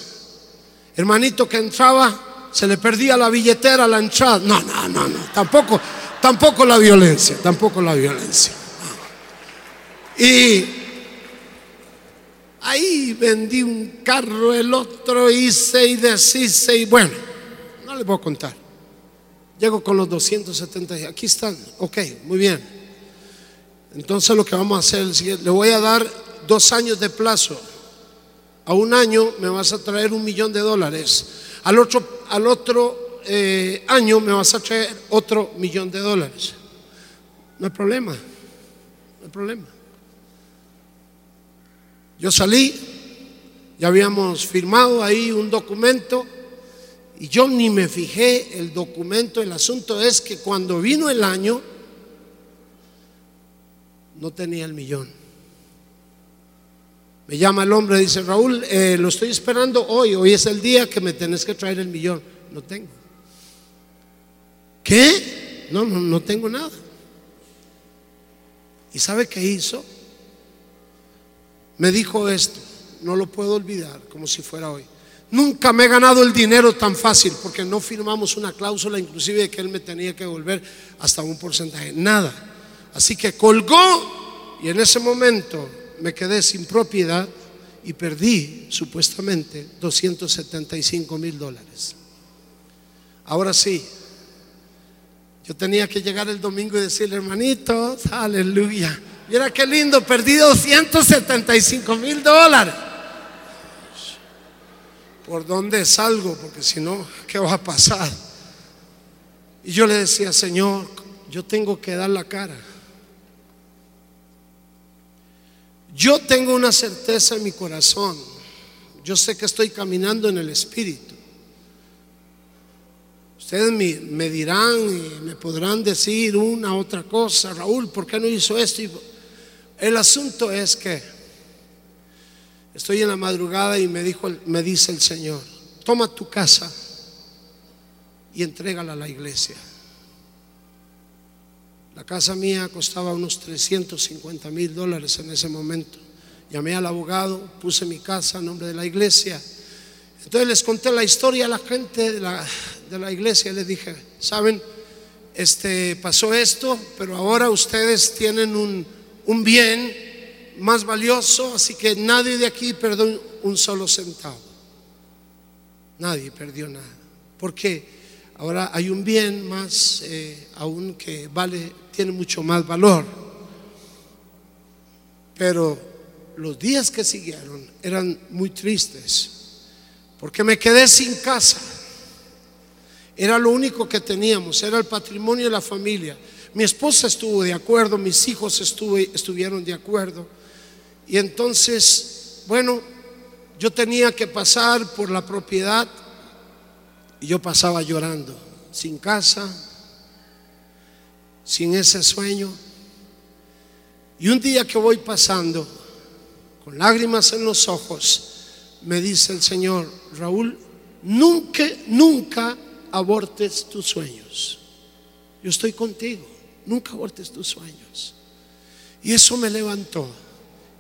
Hermanito que entraba, se le perdía la billetera la entrada. No, no, no, no, tampoco, tampoco la violencia, tampoco la violencia. Y ahí vendí un carro, el otro hice y deshice y bueno, no les voy a contar. Llego con los 270, aquí están, ok, muy bien. Entonces lo que vamos a hacer es le voy a dar dos años de plazo. A un año me vas a traer un millón de dólares. Al otro, eh, año me vas a traer otro millón de dólares. No hay problema, no hay problema. Yo salí, ya habíamos firmado ahí un documento y yo ni me fijé el documento. El asunto es que cuando vino el año, no tenía el millón. Me llama el hombre dice, Raúl, eh, lo estoy esperando hoy, hoy es el día que me tenés que traer el millón. No tengo. ¿Qué? No, no, no tengo nada. ¿Y sabe qué hizo? Me dijo esto, no lo puedo olvidar como si fuera hoy. Nunca me he ganado el dinero tan fácil porque no firmamos una cláusula inclusive de que él me tenía que devolver hasta un porcentaje. Nada. Así que colgó y en ese momento me quedé sin propiedad y perdí supuestamente 275 mil dólares. Ahora sí, yo tenía que llegar el domingo y decirle, hermanitos, aleluya. Mira qué lindo, perdí 275 mil dólares. ¿Por dónde salgo? Porque si no, ¿qué va a pasar? Y yo le decía, Señor, yo tengo que dar la cara. Yo tengo una certeza en mi corazón. Yo sé que estoy caminando en el Espíritu. Ustedes me, dirán y me podrán decir una otra cosa, Raúl, ¿por qué no hizo esto? el asunto es que estoy en la madrugada y me, dijo, me dice el Señor, toma tu casa y entrégala a la iglesia. La casa mía costaba unos 350 mil dólares en ese momento. Llamé al abogado, puse mi casa a nombre de la iglesia. Entonces les conté la historia a la gente de la, de la iglesia. Les dije, saben, este, pasó esto, pero ahora ustedes tienen un, un bien más valioso, así que nadie de aquí perdió un solo centavo. Nadie perdió nada. Porque ahora hay un bien más eh, aún que vale, tiene mucho más valor. Pero los días que siguieron eran muy tristes, porque me quedé sin casa. Era lo único que teníamos, era el patrimonio de la familia. Mi esposa estuvo de acuerdo, mis hijos estuvieron de acuerdo. Y entonces, bueno, yo tenía que pasar por la propiedad y yo pasaba llorando, sin casa, sin ese sueño. Y un día que voy pasando, con lágrimas en los ojos, me dice el Señor, Raúl, nunca, nunca abortes tus sueños. Yo estoy contigo. Nunca abortes tus sueños. Y eso me levantó.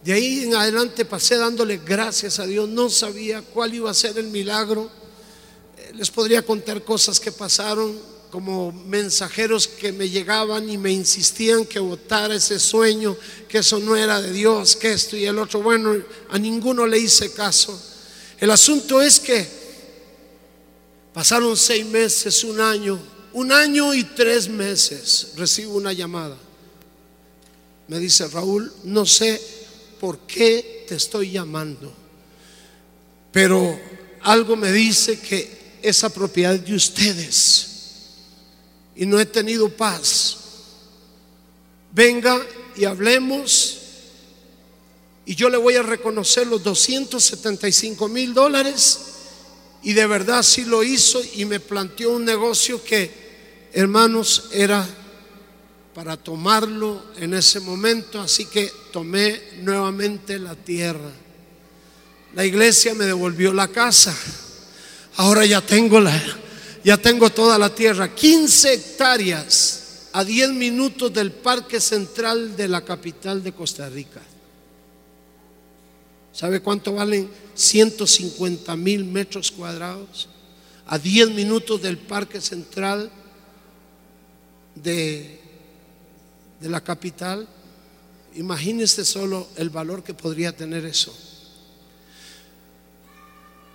De ahí en adelante pasé dándole gracias a Dios. No sabía cuál iba a ser el milagro. Les podría contar cosas que pasaron, como mensajeros que me llegaban y me insistían que votara ese sueño, que eso no era de Dios, que esto y el otro. Bueno, a ninguno le hice caso. El asunto es que Pasaron seis meses, un año, un año y tres meses. Recibo una llamada. Me dice, Raúl, no sé por qué te estoy llamando, pero algo me dice que esa propiedad de ustedes y no he tenido paz. Venga y hablemos y yo le voy a reconocer los 275 mil dólares y de verdad sí lo hizo y me planteó un negocio que, hermanos, era para tomarlo en ese momento. Así que tomé nuevamente la tierra. La iglesia me devolvió la casa. Ahora ya tengo la, ya tengo toda la tierra. 15 hectáreas a 10 minutos del parque central de la capital de Costa Rica. ¿Sabe cuánto valen 150 mil metros cuadrados? A 10 minutos del parque central de, de la capital. Imagínese solo el valor que podría tener eso.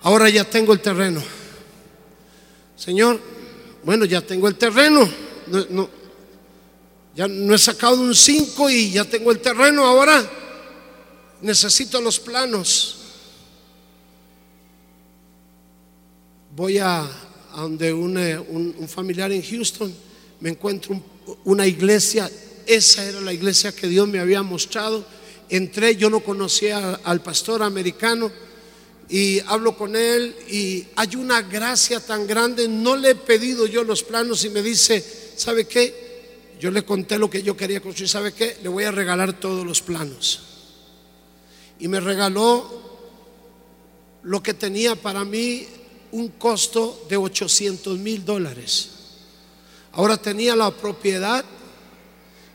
Ahora ya tengo el terreno. Señor, bueno, ya tengo el terreno. ya no he sacado un 5 y ya tengo el terreno. Ahora necesito los planos. Voy a, donde eh, un, familiar en Houston, me encuentro una iglesia, esa era la iglesia que Dios me había mostrado. Entré, yo no conocía al pastor americano y hablo con él y hay una gracia tan grande, no le he pedido yo los planos y me dice, ¿sabe qué? Yo le conté lo que yo quería construir, ¿sabe qué? Le voy a regalar todos los planos y me regaló lo que tenía para mí un costo de 800 mil dólares. Ahora tenía la propiedad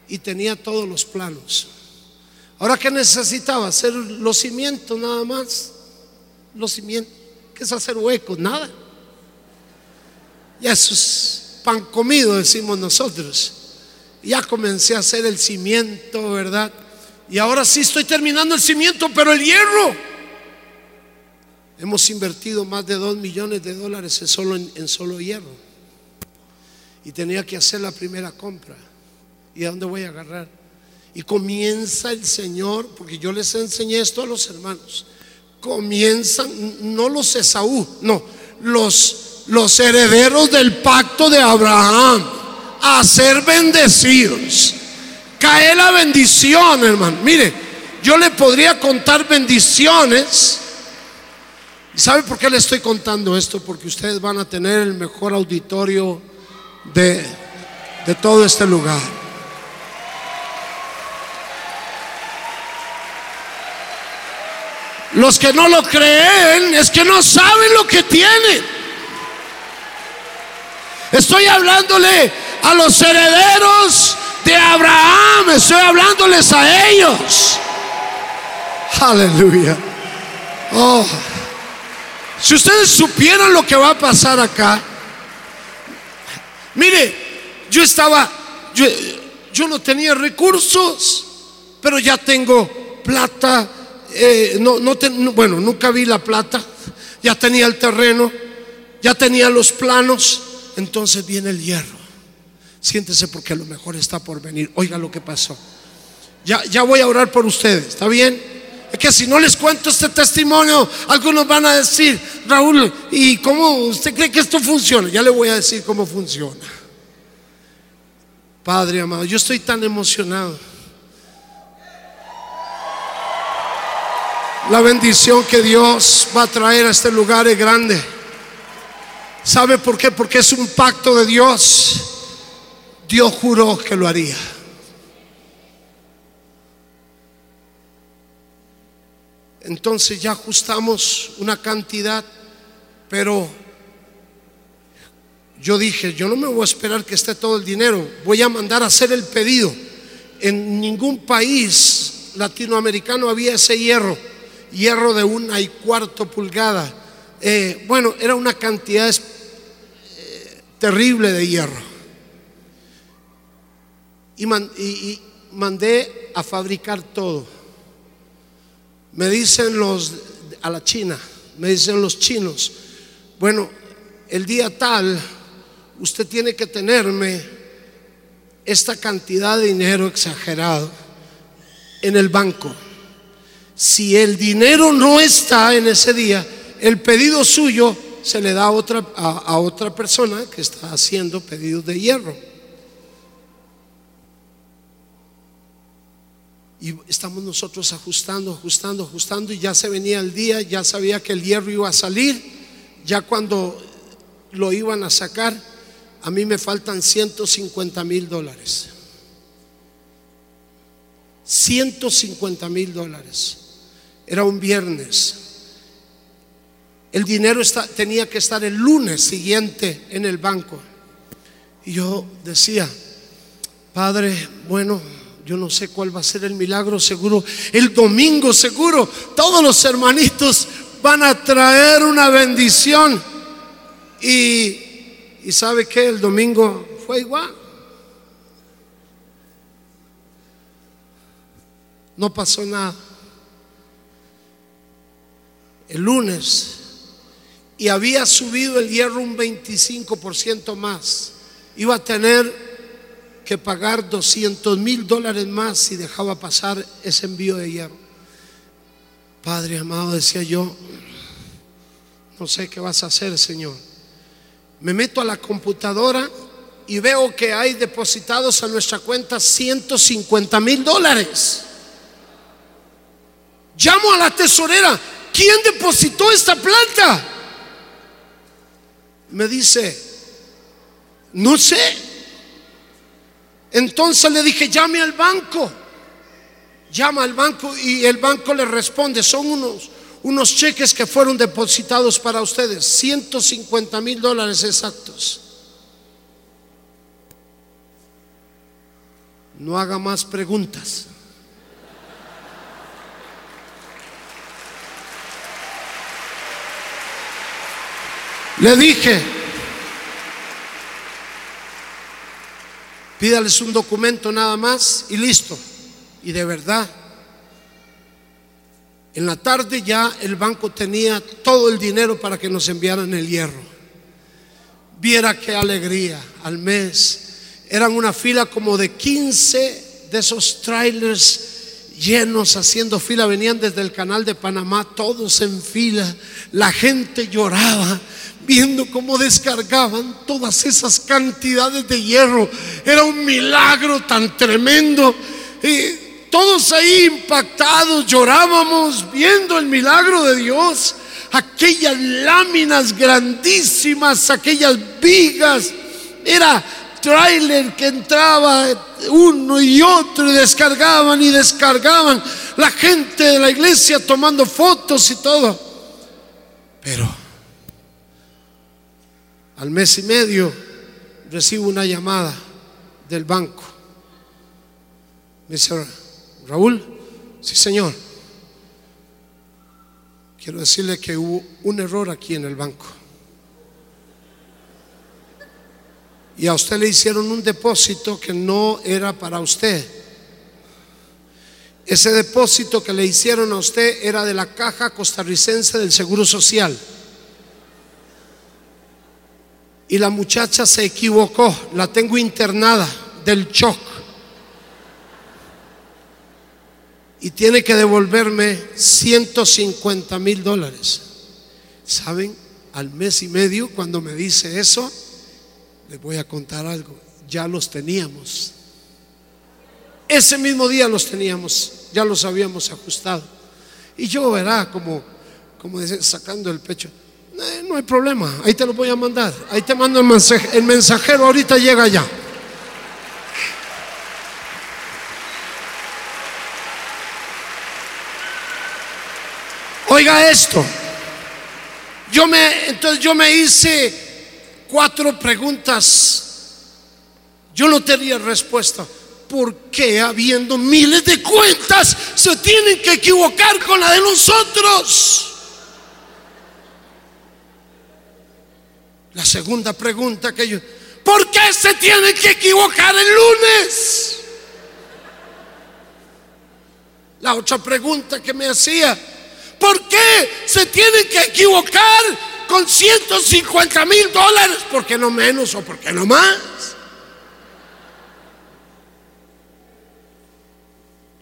y tenía todos los planos. Ahora que necesitaba hacer los cimientos nada más. Los cimientos. ¿Qué es hacer huecos? Nada. Y eso es pan comido, decimos nosotros. Ya comencé a hacer el cimiento, ¿verdad? Y ahora sí estoy terminando el cimiento, pero el hierro. Hemos invertido más de dos millones de dólares en solo, en solo hierro. Y tenía que hacer la primera compra. ¿Y a dónde voy a agarrar? Y comienza el Señor, porque yo les enseñé esto a los hermanos. Comienzan, no los Esaú, no, los, los herederos del pacto de Abraham a ser bendecidos. Cae la bendición, hermano. Mire, yo le podría contar bendiciones. ¿Sabe por qué le estoy contando esto? Porque ustedes van a tener el mejor auditorio de, de todo este lugar. Los que no lo creen es que no saben lo que tienen. Estoy hablándole a los herederos de Abraham, estoy hablándoles a ellos. Aleluya. Oh. Si ustedes supieran lo que va a pasar acá, mire, yo estaba, yo, yo no tenía recursos, pero ya tengo plata, eh, no, no, bueno, nunca vi la plata, ya tenía el terreno, ya tenía los planos, entonces viene el hierro. Siéntese porque lo mejor está por venir. Oiga lo que pasó. Ya, ya voy a orar por ustedes, ¿está bien? Es que si no les cuento este testimonio, algunos van a decir, Raúl, ¿y cómo usted cree que esto funciona? Ya le voy a decir cómo funciona. Padre amado, yo estoy tan emocionado. La bendición que Dios va a traer a este lugar es grande. ¿Sabe por qué? Porque es un pacto de Dios. Dios juró que lo haría. Entonces ya ajustamos una cantidad, pero yo dije, yo no me voy a esperar que esté todo el dinero, voy a mandar a hacer el pedido. En ningún país latinoamericano había ese hierro hierro de una y cuarto pulgada. Eh, bueno, era una cantidad eh, terrible de hierro. Y, y, mandé a fabricar todo. Me dicen los a la China, me dicen los chinos, bueno, el día tal, usted tiene que tenerme esta cantidad de dinero exagerado en el banco. Si el dinero no está en ese día, el pedido suyo se le da a otra, a, otra persona que está haciendo pedidos de hierro. Y estamos nosotros ajustando, ajustando, ajustando y ya se venía el día, ya sabía que el hierro iba a salir, ya cuando lo iban a sacar, a mí me faltan 150 mil dólares. 150 mil dólares. Era un viernes. El dinero tenía que estar el lunes siguiente en el banco. Y yo decía, Padre, bueno, yo no sé cuál va a ser el milagro, seguro. El domingo, seguro, todos los hermanitos van a traer una bendición. Y, y sabe que el domingo fue igual. No pasó nada el lunes y había subido el hierro un 25% más, iba a tener que pagar 200 mil dólares más si dejaba pasar ese envío de hierro. Padre amado, decía yo, no sé qué vas a hacer, Señor. Me meto a la computadora y veo que hay depositados a nuestra cuenta 150 mil dólares. Llamo a la tesorera, ¿quién depositó esta plata? Me dice, no sé. Entonces le dije, llame al banco. Llama al banco y el banco le responde, son unos, unos cheques que fueron depositados para ustedes, 150 mil dólares exactos. no haga más preguntas. Le dije, pídales un documento nada más y listo. Y de verdad, en la tarde ya el banco tenía todo el dinero para que nos enviaran el hierro. Viera qué alegría al mes. Eran una fila como de 15 de esos trailers llenos haciendo fila. Venían desde el canal de Panamá, todos en fila. La gente lloraba viendo cómo descargaban todas esas cantidades de hierro. Era un milagro tan tremendo. Y todos ahí impactados, llorábamos viendo el milagro de Dios. Aquellas láminas grandísimas, aquellas vigas. Era trailer que entraba uno y otro y descargaban y descargaban. La gente de la iglesia tomando fotos y todo. Pero al mes y medio recibo una llamada del banco. Me dice, Raúl, sí señor. Quiero decirle que hubo un error aquí en el banco. Y a usted le hicieron un depósito que no era para usted. Ese depósito que le hicieron a usted era de la caja costarricense del Seguro Social. Y la muchacha se equivocó, la tengo internada del shock. y tiene que devolverme 150 mil dólares. ¿Saben? Al mes y medio, cuando me dice eso, les voy a contar algo. Ya los teníamos. Ese mismo día los teníamos, ya los habíamos ajustado. Y yo verá como, como sacando el pecho. Eh, no hay problema, ahí te lo voy a mandar. Ahí te mando el, mensaje, el mensajero, ahorita llega ya. Oiga esto. Yo me, entonces yo me hice cuatro preguntas. Yo no tenía respuesta. ¿Por qué habiendo miles de cuentas se tienen que equivocar con la de nosotros? La segunda pregunta que yo, ¿por qué se tienen que equivocar el lunes? La otra pregunta que me hacía, ¿Por qué se tienen que equivocar con 150 mil dólares? ¿Por qué no menos o por qué no más?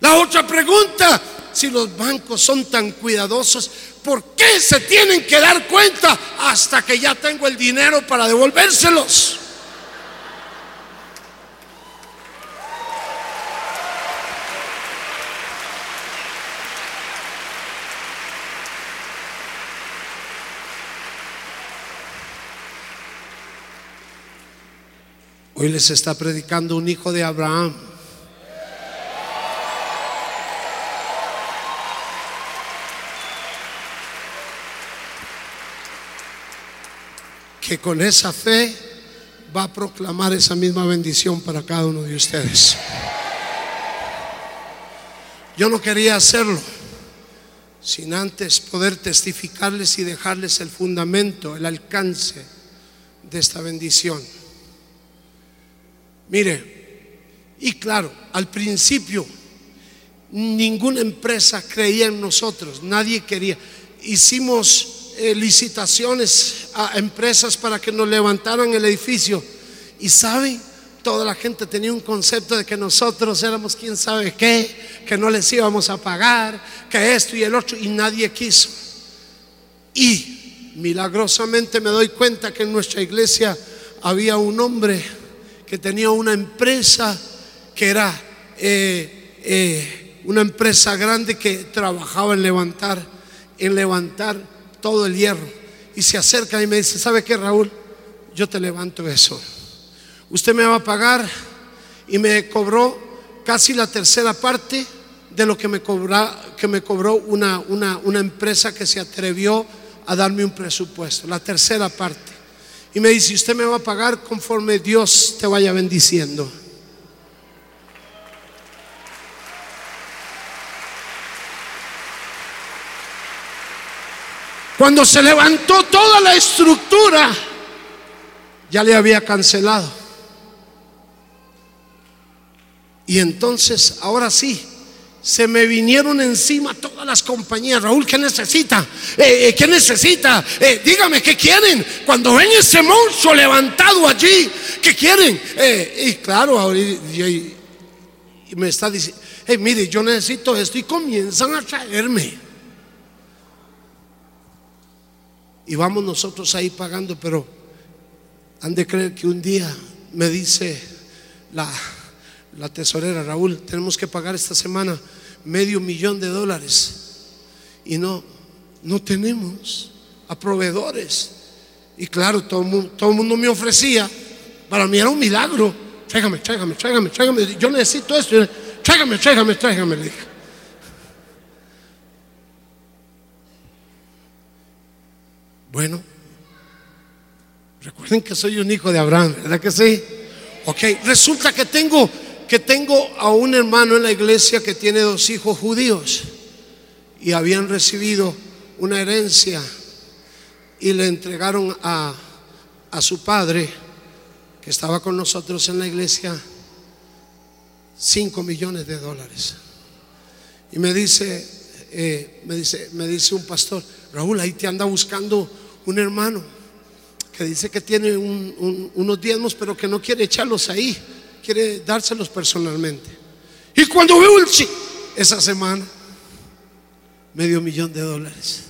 La otra pregunta, si los bancos son tan cuidadosos, ¿por qué se tienen que dar cuenta hasta que ya tengo el dinero para devolvérselos? Hoy les está predicando un hijo de Abraham. Que con esa fe va a proclamar esa misma bendición para cada uno de ustedes. Yo no quería hacerlo sin antes poder testificarles y dejarles el fundamento, el alcance de esta bendición. Mire, y claro, al principio ninguna empresa creía en nosotros, nadie quería. Hicimos eh, licitaciones a empresas para que nos levantaran el edificio y saben, toda la gente tenía un concepto de que nosotros éramos quién sabe qué, que no les íbamos a pagar, que esto y el otro, y nadie quiso. Y milagrosamente me doy cuenta que en nuestra iglesia había un hombre que tenía una empresa que era eh, eh, una empresa grande que trabajaba en levantar, en levantar todo el hierro. Y se acerca y me dice, ¿sabe qué, Raúl? Yo te levanto eso. Usted me va a pagar y me cobró casi la tercera parte de lo que me, que me cobró una, una, una empresa que se atrevió a darme un presupuesto, la tercera parte. Y me dice, usted me va a pagar conforme Dios te vaya bendiciendo. Cuando se levantó toda la estructura, ya le había cancelado. Y entonces, ahora sí, se me vinieron encima todas las compañías. Raúl, ¿qué necesita? Eh, eh, ¿Qué necesita? Eh, dígame, ¿qué quieren? Cuando ven ese monstruo levantado allí, ¿qué quieren? y claro, ahora me está diciendo, mire, yo necesito esto y comienzan a traerme. Y vamos nosotros ahí pagando, pero han de creer que un día me dice la, la tesorera, Raúl, tenemos que pagar esta semana medio millón de dólares. Y no, no tenemos a proveedores. Y claro, todo el mundo, todo mundo me ofrecía. Para mí era un milagro. Tráigame, tráigame, tráigame, tráigame. Yo necesito esto. Tráigame, tráigame, tráigame. Le dije. Bueno, recuerden que soy un hijo de Abraham, ¿verdad que sí? Ok, resulta que tengo que tengo a un hermano en la iglesia que tiene dos hijos judíos y habían recibido una herencia y le entregaron a, a su padre que estaba con nosotros en la iglesia 5 millones de dólares. Y me dice, eh, me dice, me dice un pastor, Raúl, ahí te anda buscando un hermano que dice que tiene unos diezmos, pero que no quiere echarlos ahí quiere dárselos personalmente. Y cuando veo el chico, esa semana, medio millón de dólares.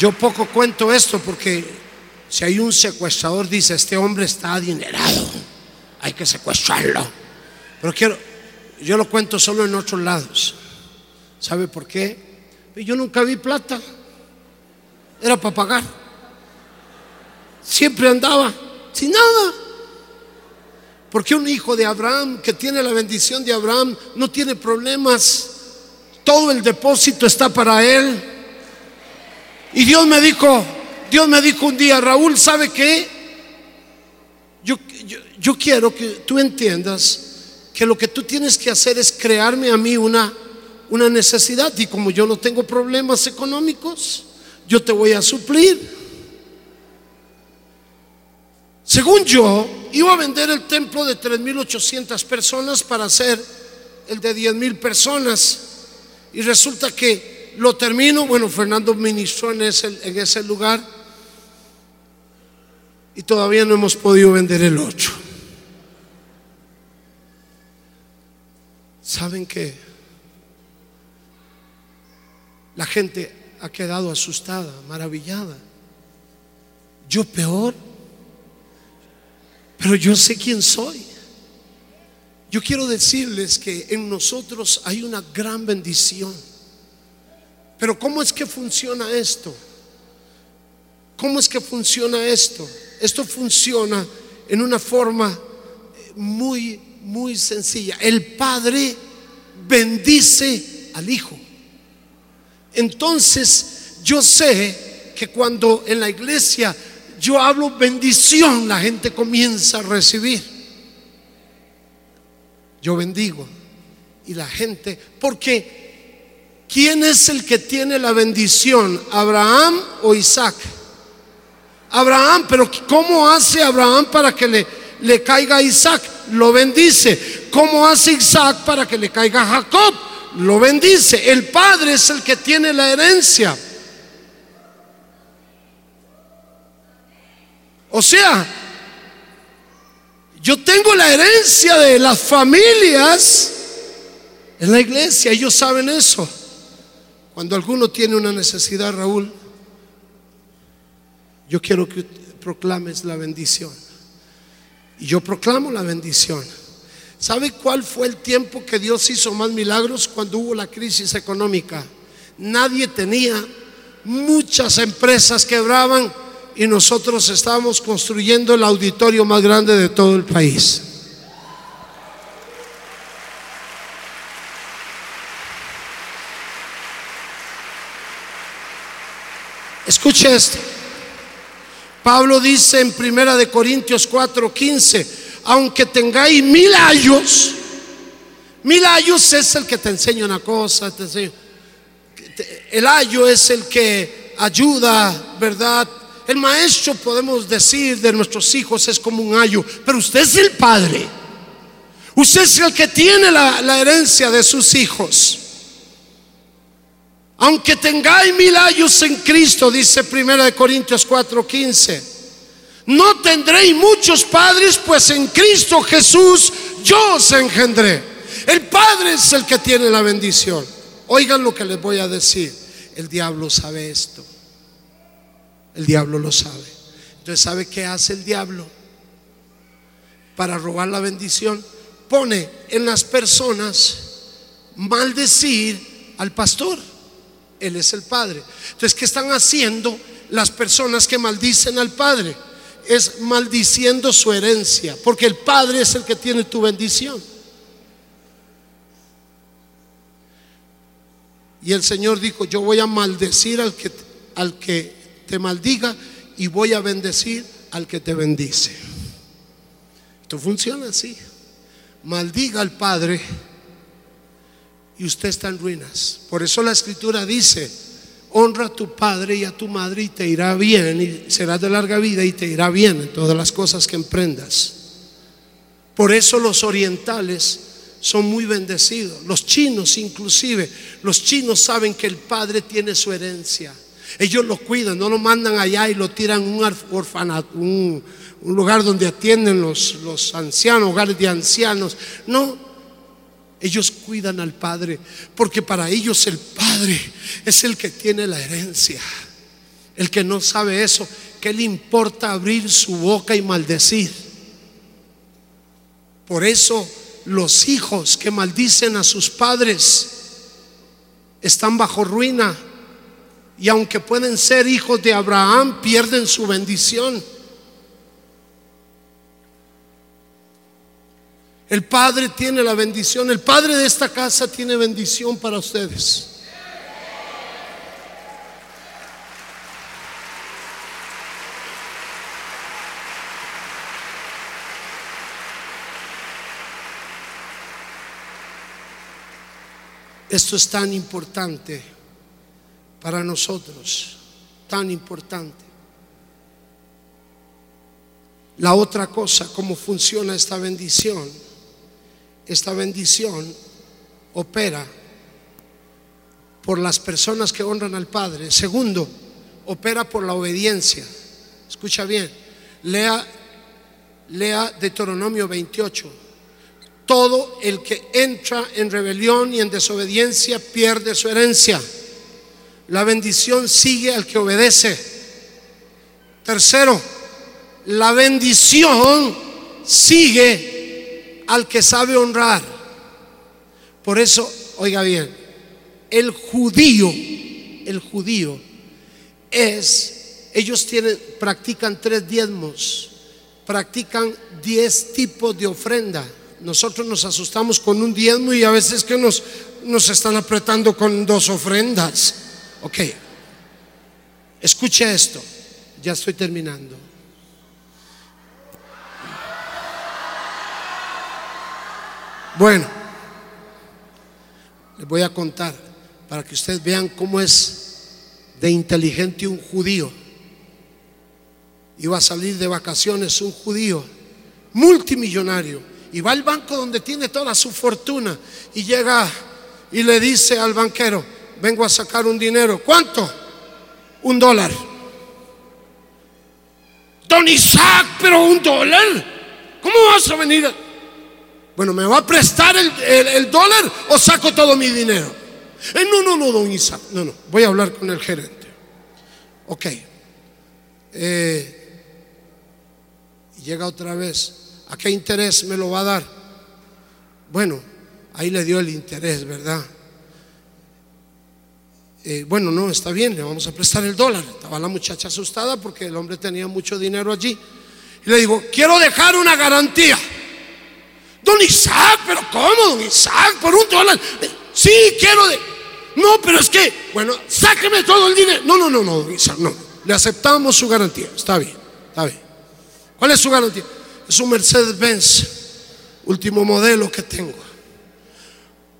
Yo poco cuento esto porque si hay un secuestrador, dice, este hombre está adinerado, hay que secuestrarlo. Pero quiero, yo lo cuento solo en otros lados. ¿Sabe por qué? Yo nunca vi plata. Era para pagar. Siempre andaba sin nada. Porque un hijo de Abraham que tiene la bendición de Abraham no tiene problemas. Todo el depósito está para él. Y Dios me dijo, Dios me dijo un día, Raúl, ¿sabe qué? Yo, quiero que tú entiendas que lo que tú tienes que hacer es crearme a mí una una necesidad y como yo no tengo problemas económicos, yo te voy a suplir. Según yo, iba a vender el templo de 3.800 personas para hacer el de 10.000 personas. Y resulta que lo termino, bueno, Fernando ministró en ese lugar y todavía no hemos podido vender el 8. ¿Saben qué? La gente ha quedado asustada, maravillada. Yo peor. Pero yo sé quién soy. Yo quiero decirles que en nosotros hay una gran bendición. Pero ¿cómo es que funciona esto? ¿Cómo es que funciona esto? Esto funciona en una forma muy, muy sencilla. El Padre bendice al Hijo. Entonces yo sé que cuando en la iglesia yo hablo bendición, la gente comienza a recibir. Yo bendigo. Y la gente, porque ¿quién es el que tiene la bendición? ¿Abraham o Isaac? Abraham, pero ¿cómo hace Abraham para que le, le caiga Isaac? Lo bendice. ¿Cómo hace Isaac para que le caiga Jacob? lo bendice. El padre es el que tiene la herencia. O sea, yo tengo la herencia de las familias en la iglesia, ellos saben eso. Cuando alguno tiene una necesidad, Raúl, yo quiero que proclames la bendición. Y yo proclamo la bendición. ¿Sabe cuál fue el tiempo que Dios hizo más milagros cuando hubo la crisis económica? Nadie tenía, muchas empresas quebraban y nosotros estábamos construyendo el auditorio más grande de todo el país. Escuche esto. Pablo dice en Primera de Corintios 4:15, aunque tengáis mil años, mil años es el que te enseña una cosa, te enseña. El ayo es el que ayuda, ¿verdad? El maestro, podemos decir, de nuestros hijos es como un ayo, pero usted es el padre. Usted es el que tiene la herencia de sus hijos. Aunque tengáis mil años en Cristo, dice 1 Corintios 4:15, no tendréis muchos padres, pues en Cristo Jesús yo os engendré. El Padre es el que tiene la bendición. Oigan lo que les voy a decir. El diablo sabe esto. El diablo lo sabe. Entonces, ¿sabe qué hace el diablo? Para robar la bendición, pone en las personas maldecir al pastor. Él es el Padre. Entonces, ¿qué están haciendo las personas que maldicen al Padre? Es maldiciendo su herencia, porque el Padre es el que tiene tu bendición. Y el Señor dijo, yo voy a maldecir al que, al que te maldiga y voy a bendecir al que te bendice. Esto funciona así. Maldiga al Padre y usted está en ruinas. Por eso la escritura dice, honra a tu padre y a tu madre y te irá bien, y serás de larga vida y te irá bien en todas las cosas que emprendas. Por eso los orientales son muy bendecidos, los chinos inclusive, los chinos saben que el padre tiene su herencia. Ellos lo cuidan, no lo mandan allá y lo tiran en un orfanato, un, un lugar donde atienden los, los ancianos, hogares de ancianos. No, ellos cuidan al Padre, porque para ellos el Padre es el que tiene la herencia. El que no sabe eso, ¿qué le importa abrir su boca y maldecir? Por eso los hijos que maldicen a sus padres están bajo ruina. Y aunque pueden ser hijos de Abraham, pierden su bendición. El Padre tiene la bendición. El Padre de esta casa tiene bendición para ustedes. Esto es tan importante para nosotros, tan importante. La otra cosa, cómo funciona esta bendición esta bendición opera por las personas que honran al Padre. Segundo, opera por la obediencia. Escucha bien, lea, lea Deuteronomio 28. Todo el que entra en rebelión y en desobediencia pierde su herencia. La bendición sigue al que obedece. Tercero, la bendición sigue al que sabe honrar. Por eso, oiga bien, el judío, el judío es, ellos tienen, practican tres diezmos, practican diez tipos de ofrenda. Nosotros nos asustamos con un diezmo y a veces que nos, nos están apretando con dos ofrendas. Ok, escuche esto, ya estoy terminando. Bueno, les voy a contar para que ustedes vean cómo es de inteligente un judío. Iba a salir de vacaciones un judío multimillonario y va al banco donde tiene toda su fortuna y llega y le dice al banquero, vengo a sacar un dinero. ¿Cuánto? Un dólar. Don Isaac, pero un dólar. ¿Cómo vas a venir? Bueno, ¿me va a prestar el, dólar o saco todo mi dinero? Eh, no, no, no, don Isaac. No, no, voy a hablar con el gerente. Ok. Eh, llega otra vez. ¿A qué interés me lo va a dar? Bueno, ahí le dio el interés, ¿verdad? Eh, bueno, no, está bien, le vamos a prestar el dólar. Estaba la muchacha asustada porque el hombre tenía mucho dinero allí. Y le digo, quiero dejar una garantía. Don Isaac, pero ¿cómo, don Isaac? Por un dólar. Sí, quiero de. No, pero es que, bueno, sáqueme todo el dinero. No, no, no, no, don Isaac, no. Le aceptamos su garantía, está bien. Está bien. ¿Cuál es su garantía? Es un Mercedes-Benz, último modelo que tengo.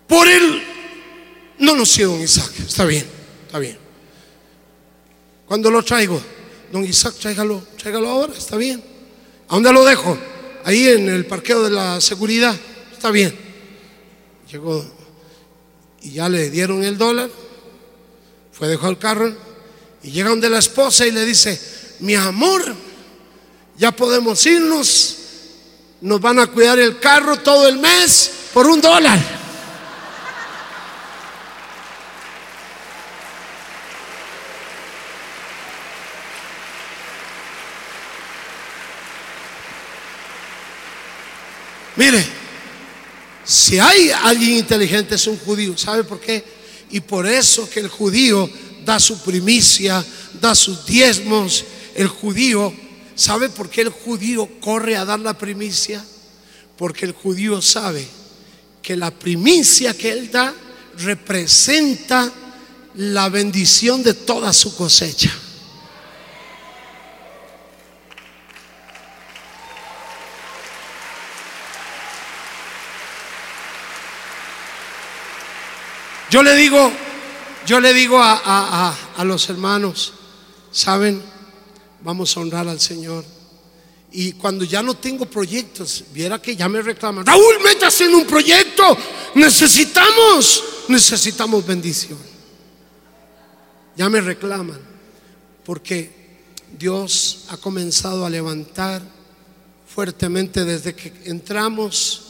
Por él, no lo sé, don Isaac. Está bien, está bien. Cuando lo traigo, don Isaac, tráigalo, tráigalo ahora, está bien. ¿A dónde lo dejo? Ahí en el parqueo de la seguridad, está bien. Llegó y ya le dieron el dólar, fue dejó el carro y llega donde la esposa y le dice, mi amor, ya podemos irnos, nos van a cuidar el carro todo el mes por un dólar. Mire, si hay alguien inteligente es un judío, ¿sabe por qué? Y por eso que el judío da su primicia, da sus diezmos, el judío, ¿sabe por qué el judío corre a dar la primicia? Porque el judío sabe que la primicia que él da representa la bendición de toda su cosecha. Yo le digo, yo le digo a, los hermanos, ¿saben? Vamos a honrar al Señor. Y cuando ya no tengo proyectos, viera que ya me reclaman, Raúl, métase en un proyecto. Necesitamos, necesitamos bendición. Ya me reclaman, porque Dios ha comenzado a levantar fuertemente desde que entramos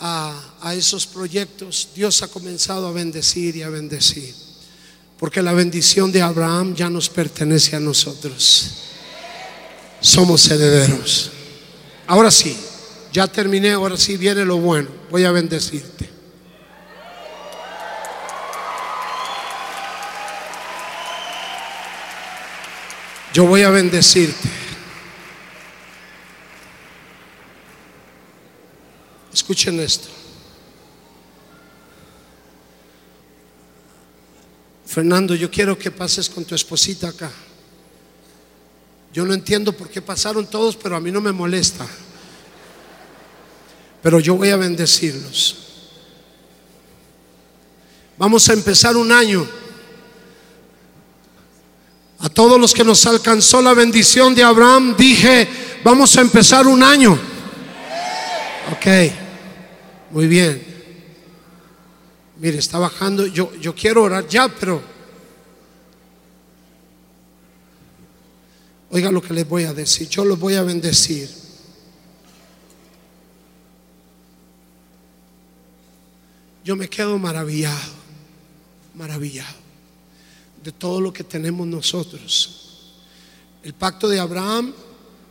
a, esos proyectos. Dios ha comenzado a bendecir y a bendecir, porque la bendición de Abraham ya nos pertenece a nosotros somos herederos. Ahora sí, ya terminé, ahora sí viene lo bueno. Voy a bendecirte. Yo voy a bendecirte. Escuchen esto. Fernando, yo quiero que pases con tu esposita acá. Yo no entiendo por qué pasaron todos, pero a mí no me molesta. Pero yo voy a bendecirlos. Vamos a empezar un año. A todos los que nos alcanzó la bendición de Abraham, dije, vamos a empezar un año. Ok, muy bien. Mire, está bajando. Yo, yo quiero orar ya, pero Oiga lo que les voy a decir. Yo los voy a bendecir. Yo me quedo maravillado, maravillado de todo lo que tenemos nosotros. El pacto de Abraham,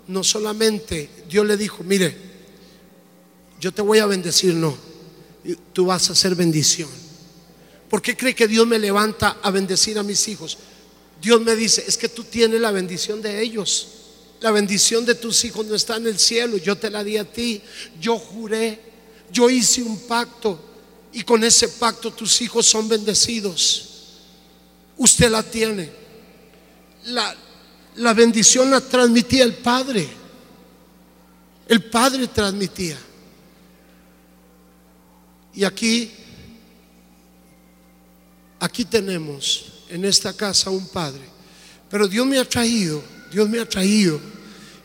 no solamente Dios le dijo, mire, yo te voy a bendecir, no, tú vas a ser bendición. ¿Por qué cree que Dios me levanta a bendecir a mis hijos? Dios me dice, es que tú tienes la bendición de ellos. La bendición de tus hijos no está en el cielo, yo te la di a ti. Yo juré, yo hice un pacto y con ese pacto tus hijos son bendecidos. Usted la tiene. La, la bendición la transmitía el Padre. El Padre transmitía. Y aquí, aquí tenemos en esta casa un padre. Pero Dios me ha traído, Dios me ha traído.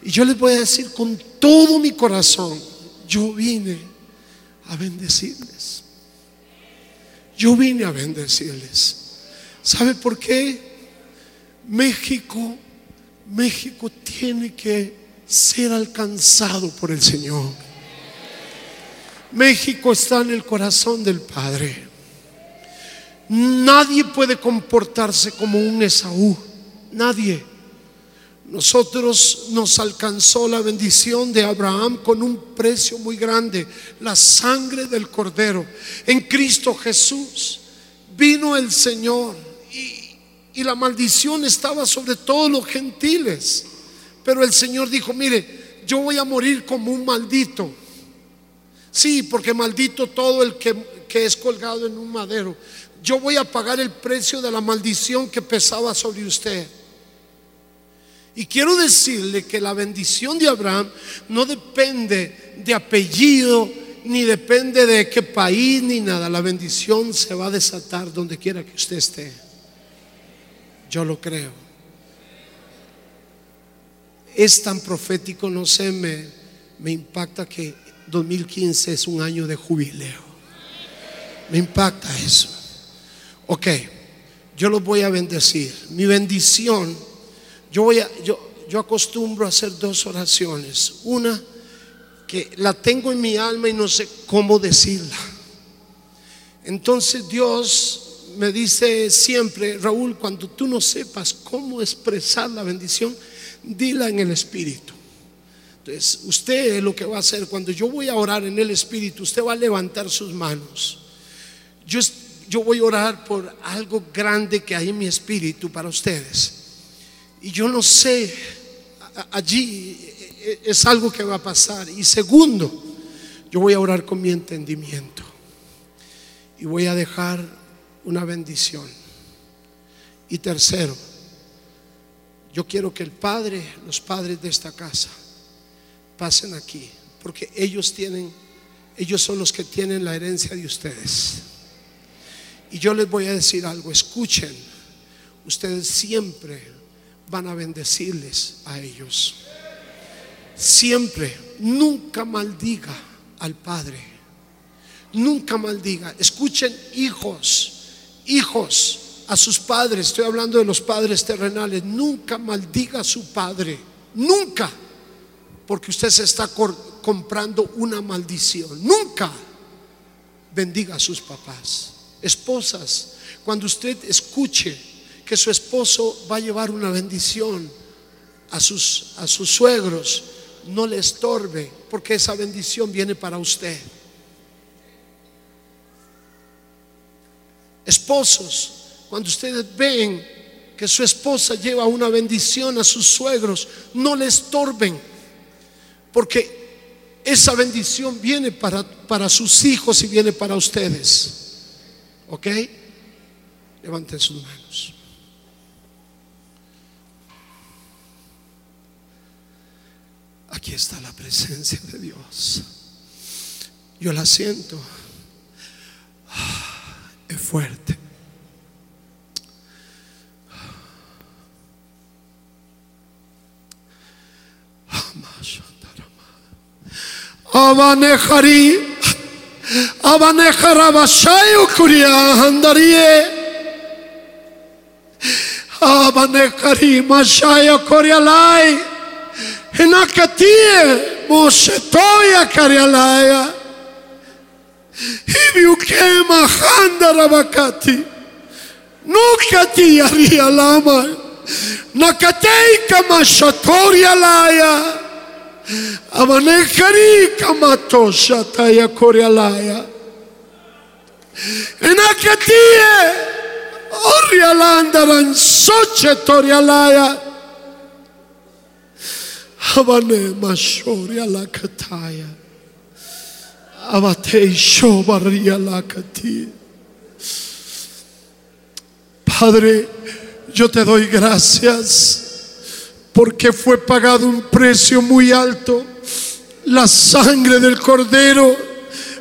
Y yo les voy a decir con todo mi corazón, yo vine a bendecirles. Yo vine a bendecirles. ¿Sabe por qué? México, México tiene que ser alcanzado por el Señor. México está en el corazón del Padre. Nadie puede comportarse como un Esaú. Nadie. Nosotros nos alcanzó la bendición de Abraham con un precio muy grande, la sangre del Cordero. En Cristo Jesús vino el Señor y, y la maldición estaba sobre todos los gentiles. Pero el Señor dijo, mire, yo voy a morir como un maldito. Sí, porque maldito todo el que, que es colgado en un madero yo voy a pagar el precio de la maldición que pesaba sobre usted. Y quiero decirle que la bendición de Abraham no depende de apellido, ni depende de qué país, ni nada. La bendición se va a desatar donde quiera que usted esté. Yo lo creo. Es tan profético, no sé, me, me impacta que 2015 es un año de jubileo. Me impacta eso. Ok, yo los voy a bendecir. Mi bendición, yo voy a, yo, yo acostumbro a hacer dos oraciones. Una que la tengo en mi alma y no sé cómo decirla. Entonces Dios me dice siempre, Raúl, cuando tú no sepas cómo expresar la bendición, dila en el Espíritu. Entonces, usted lo que va a hacer cuando yo voy a orar en el Espíritu, usted va a levantar sus manos. Yo, yo voy a orar por algo grande que hay en mi espíritu para ustedes. Y yo no sé, allí e, e, es algo que va a pasar. Y segundo, yo voy a orar con mi entendimiento. Y voy a dejar una bendición. Y tercero, yo quiero que el Padre, los padres de esta casa, pasen aquí, porque ellos tienen, ellos son los que tienen la herencia de ustedes. Y yo les voy a decir algo, escuchen, ustedes siempre van a bendecirles a ellos. Siempre, nunca maldiga al Padre. Nunca maldiga. Escuchen, hijos, hijos, a sus padres, estoy hablando de los padres terrenales, nunca maldiga a su padre. Nunca. Porque usted se está comprando una maldición. Nunca bendiga a sus papás. Esposas, cuando usted escuche que su esposo va a llevar una bendición a sus, a sus suegros, no le estorbe, porque esa bendición viene para usted. Esposos, cuando ustedes ven que su esposa lleva una bendición a sus suegros, no le estorben, porque esa bendición viene para, para sus hijos y viene para ustedes. ¿Ok? Levanten sus manos. Aquí está la presencia de Dios. Yo la siento. Es fuerte. আমান খারি আবানে খারা বাসায়ও করিয়া হান্দারিয়ে আবানে খারি মাসায় করিয়া লাই হেনা কাতিয়ে মোশে তোয়া করিয়া Laya hivi ukema handara wakati nukati yarialama nakatei kama shatori alaya Amanekari kamatosha taya korealaya. Enakatie orialanda ransoche torialaya. Abane mashoria la kataya. Abate shobaria la kati. Padre, yo te doy gracias porque fue pagado un precio muy alto, la sangre del cordero,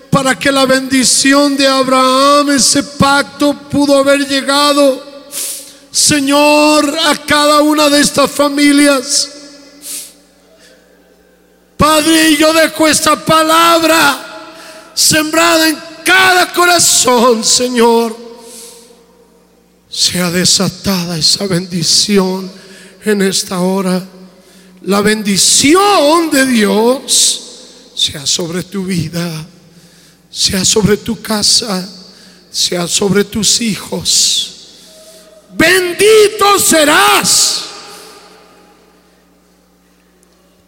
para que la bendición de Abraham, ese pacto, pudo haber llegado, Señor, a cada una de estas familias. Padre, yo dejo esta palabra sembrada en cada corazón, Señor. Sea desatada esa bendición en esta hora. La bendición de Dios sea sobre tu vida, sea sobre tu casa, sea sobre tus hijos. Bendito serás.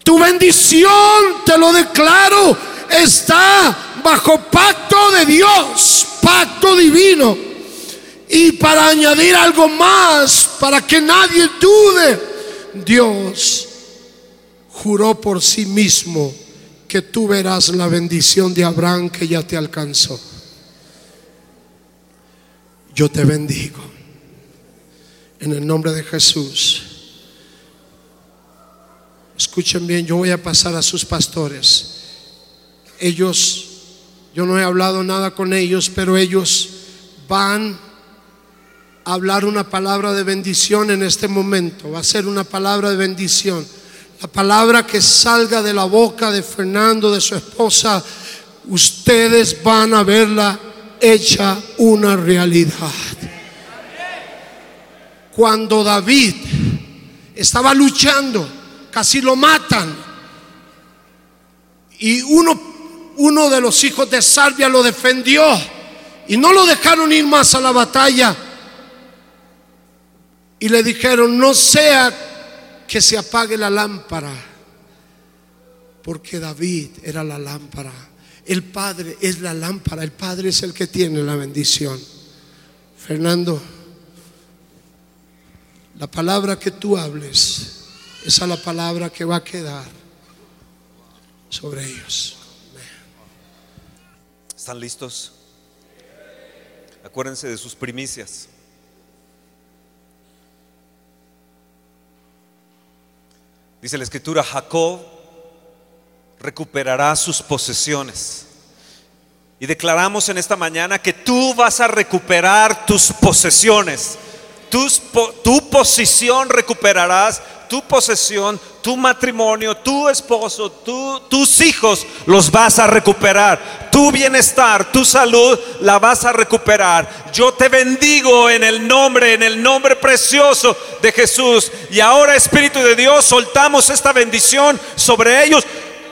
Tu bendición, te lo declaro, está bajo pacto de Dios, pacto divino. Y para añadir algo más, para que nadie dude, Dios juró por sí mismo que tú verás la bendición de Abraham que ya te alcanzó. Yo te bendigo en el nombre de Jesús. escuchen bien, yo voy a pasar a sus pastores. Ellos, yo no he hablado nada con ellos, pero ellos van hablar una palabra de bendición en este momento. Va a ser una palabra de bendición. La palabra que salga de la boca de Fernando, de su esposa, ustedes van a verla hecha una realidad. Cuando David estaba luchando, casi lo matan. Y uno, uno de los hijos de Salvia lo defendió y no lo dejaron ir más a la batalla. Y le dijeron, no sea que se apague la lámpara, porque David era la lámpara. El Padre es la lámpara, el Padre es el que tiene la bendición. Fernando, la palabra que tú hables, esa es la palabra que va a quedar sobre ellos. ¿Están listos? Acuérdense de sus primicias. Dice la escritura, Jacob recuperará sus posesiones. Y declaramos en esta mañana que tú vas a recuperar tus posesiones. Tu posición recuperarás, tu posesión, tu matrimonio, tu esposo, tus hijos los vas a recuperar. Tu bienestar, tu salud la vas a recuperar. Yo te bendigo en el nombre, en el nombre precioso de Jesús. Y ahora Espíritu de Dios, soltamos esta bendición sobre ellos.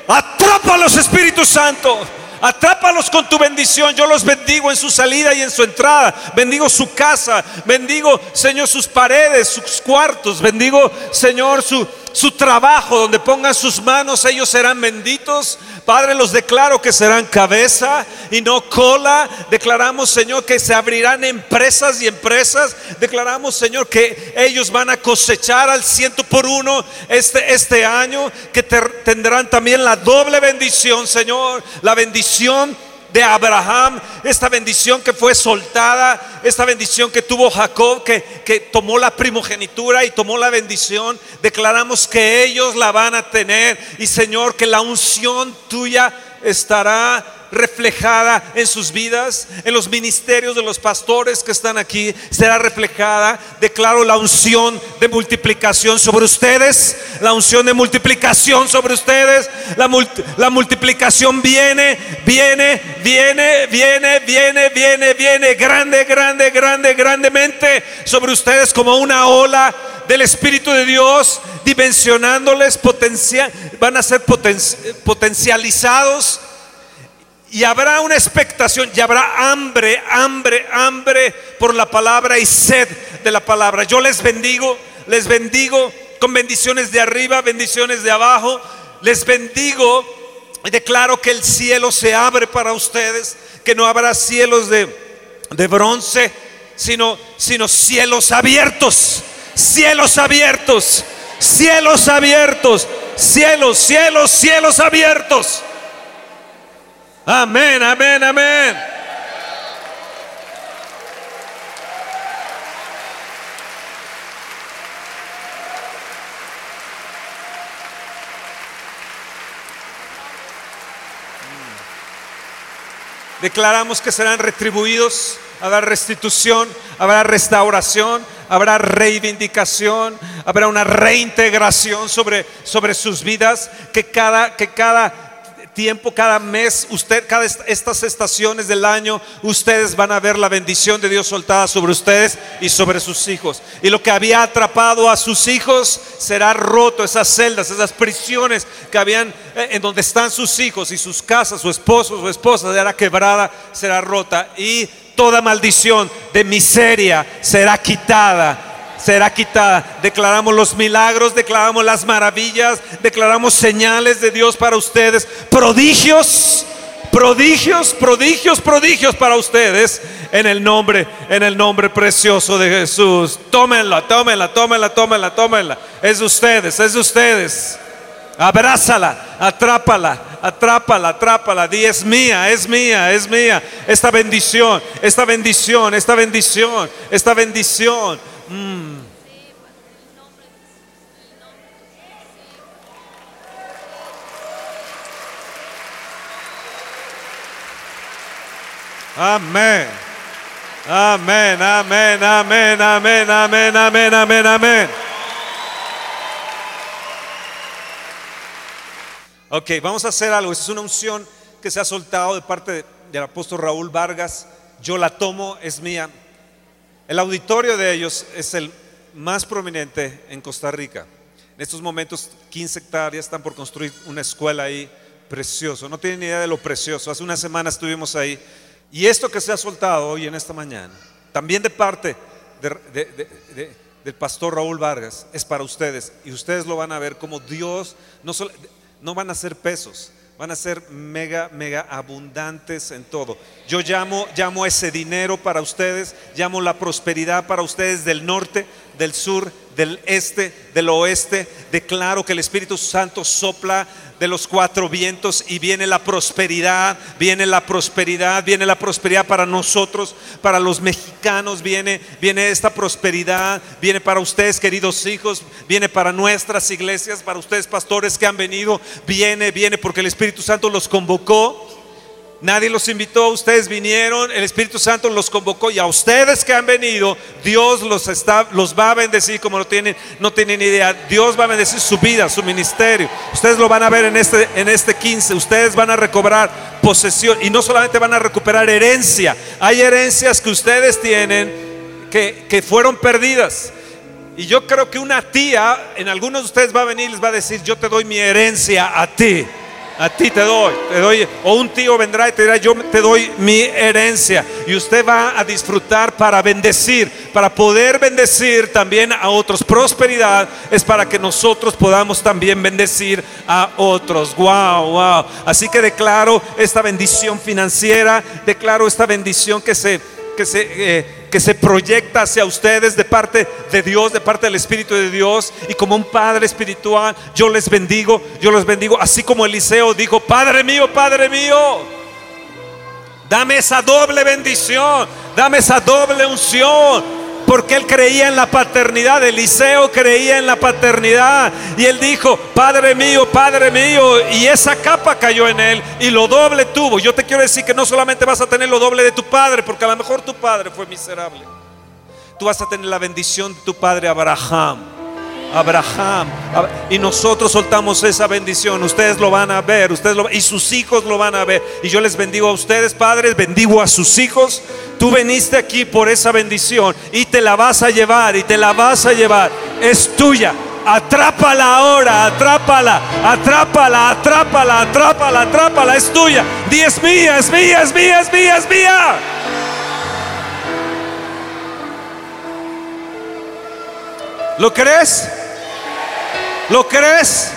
Atrápalos, Espíritu Santo. Atrápalos con tu bendición. Yo los bendigo en su salida y en su entrada. Bendigo su casa. Bendigo, Señor, sus paredes, sus cuartos. Bendigo, Señor, su, su trabajo, donde pongan sus manos, ellos serán benditos. Padre, los declaro que serán cabeza y no cola. Declaramos, Señor, que se abrirán empresas y empresas. Declaramos, Señor, que ellos van a cosechar al ciento por uno este, este año, que tendrán también la doble bendición, Señor, la bendición de Abraham, esta bendición que fue soltada, esta bendición que tuvo Jacob, que, que tomó la primogenitura y tomó la bendición, declaramos que ellos la van a tener y Señor, que la unción tuya estará reflejada en sus vidas, en los ministerios de los pastores que están aquí, será reflejada. Declaro la unción de multiplicación sobre ustedes, la unción de multiplicación sobre ustedes. La, la multiplicación viene, viene, viene, viene, viene, viene, viene, grande, grande, grande, grandemente sobre ustedes como una ola del Espíritu de Dios, dimensionándoles, potencia, van a ser potencializados y habrá una expectación y habrá hambre, hambre, hambre por la palabra y sed de la palabra. Yo les bendigo, les bendigo con bendiciones de arriba, bendiciones de abajo. Les bendigo y declaro que el cielo se abre para ustedes, que no habrá cielos de, de bronce, sino, sino cielos abiertos, cielos abiertos, cielos abiertos, cielos, cielos, cielos abiertos. Amén, amén, amén. Declaramos que serán retribuidos, habrá restitución, habrá restauración, habrá reivindicación, habrá una reintegración sobre, sobre sus vidas, que cada, que cada tiempo, cada mes, usted, cada estas estaciones del año, ustedes van a ver la bendición de Dios soltada sobre ustedes y sobre sus hijos. Y lo que había atrapado a sus hijos será roto, esas celdas, esas prisiones que habían eh, en donde están sus hijos y sus casas, su esposo, su esposa, será quebrada, será rota. Y toda maldición de miseria será quitada será quitada. Declaramos los milagros, declaramos las maravillas, declaramos señales de Dios para ustedes, prodigios, prodigios, prodigios, prodigios para ustedes en el nombre, en el nombre precioso de Jesús. Tómenla, tómenla, tómenla, tómenla, tómenla. Es de ustedes, es de ustedes. Abrázala, atrápala, atrápala, atrápala. Di es mía, es mía, es mía. Esta bendición, esta bendición, esta bendición, esta bendición Mm. Amén. Amén, amén, amén, amén, amén, amén, amén, amén. Ok, vamos a hacer algo. Esa es una unción que se ha soltado de parte del apóstol Raúl Vargas. Yo la tomo, es mía. El auditorio de ellos es el más prominente en Costa Rica. En estos momentos, 15 hectáreas están por construir una escuela ahí, precioso. No tienen idea de lo precioso. Hace una semana estuvimos ahí. Y esto que se ha soltado hoy en esta mañana, también de parte del pastor Raúl Vargas, es para ustedes. Y ustedes lo van a ver como Dios, no, no van a ser pesos, van a ser mega, mega abundantes en todo. Yo llamo, llamo ese dinero para ustedes, llamo la prosperidad para ustedes del norte, del sur, del este, del oeste. Declaro que el Espíritu Santo sopla de los cuatro vientos y viene la prosperidad, viene la prosperidad, viene la prosperidad para nosotros, para los mexicanos, viene, viene esta prosperidad, viene para ustedes queridos hijos, viene para nuestras iglesias, para ustedes pastores que han venido, viene, viene porque el Espíritu Santo los convocó Nadie los invitó, ustedes vinieron, el Espíritu Santo los convocó y a ustedes que han venido, Dios los, está, los va a bendecir como no tienen, no tienen idea. Dios va a bendecir su vida, su ministerio. Ustedes lo van a ver en este, en este 15. Ustedes van a recobrar posesión y no solamente van a recuperar herencia. Hay herencias que ustedes tienen que, que fueron perdidas. Y yo creo que una tía, en algunos de ustedes va a venir y les va a decir, yo te doy mi herencia a ti a ti te doy, te doy, o un tío vendrá y te dirá, yo te doy mi herencia. Y usted va a disfrutar para bendecir, para poder bendecir también a otros. Prosperidad es para que nosotros podamos también bendecir a otros. Wow, wow. Así que declaro esta bendición financiera, declaro esta bendición que se, que se, eh, que se proyecta hacia ustedes de parte de Dios, de parte del Espíritu de Dios. Y como un Padre espiritual, yo les bendigo, yo les bendigo. Así como Eliseo dijo, Padre mío, Padre mío, dame esa doble bendición, dame esa doble unción porque él creía en la paternidad. Eliseo creía en la paternidad. Y él dijo, Padre mío, Padre mío. Y esa capa cayó en él y lo doble tuvo. Yo te quiero decir que no solamente vas a tener lo doble de tu padre, porque a lo mejor tu padre fue miserable. Tú vas a tener la bendición de tu padre Abraham. Abraham. Y nosotros soltamos esa bendición. Ustedes lo van a ver, ustedes lo, y sus hijos lo van a ver. Y yo les bendigo a ustedes, padres, bendigo a sus hijos. Tú veniste aquí por esa bendición y te la vas a llevar y te la vas a llevar. Es tuya. Atrápala ahora, atrápala, atrápala, atrápala, atrápala, atrápala, es tuya. Di es mía, es mía, es mía, es mía, es mía. ¿Lo crees? ¿Lo crees?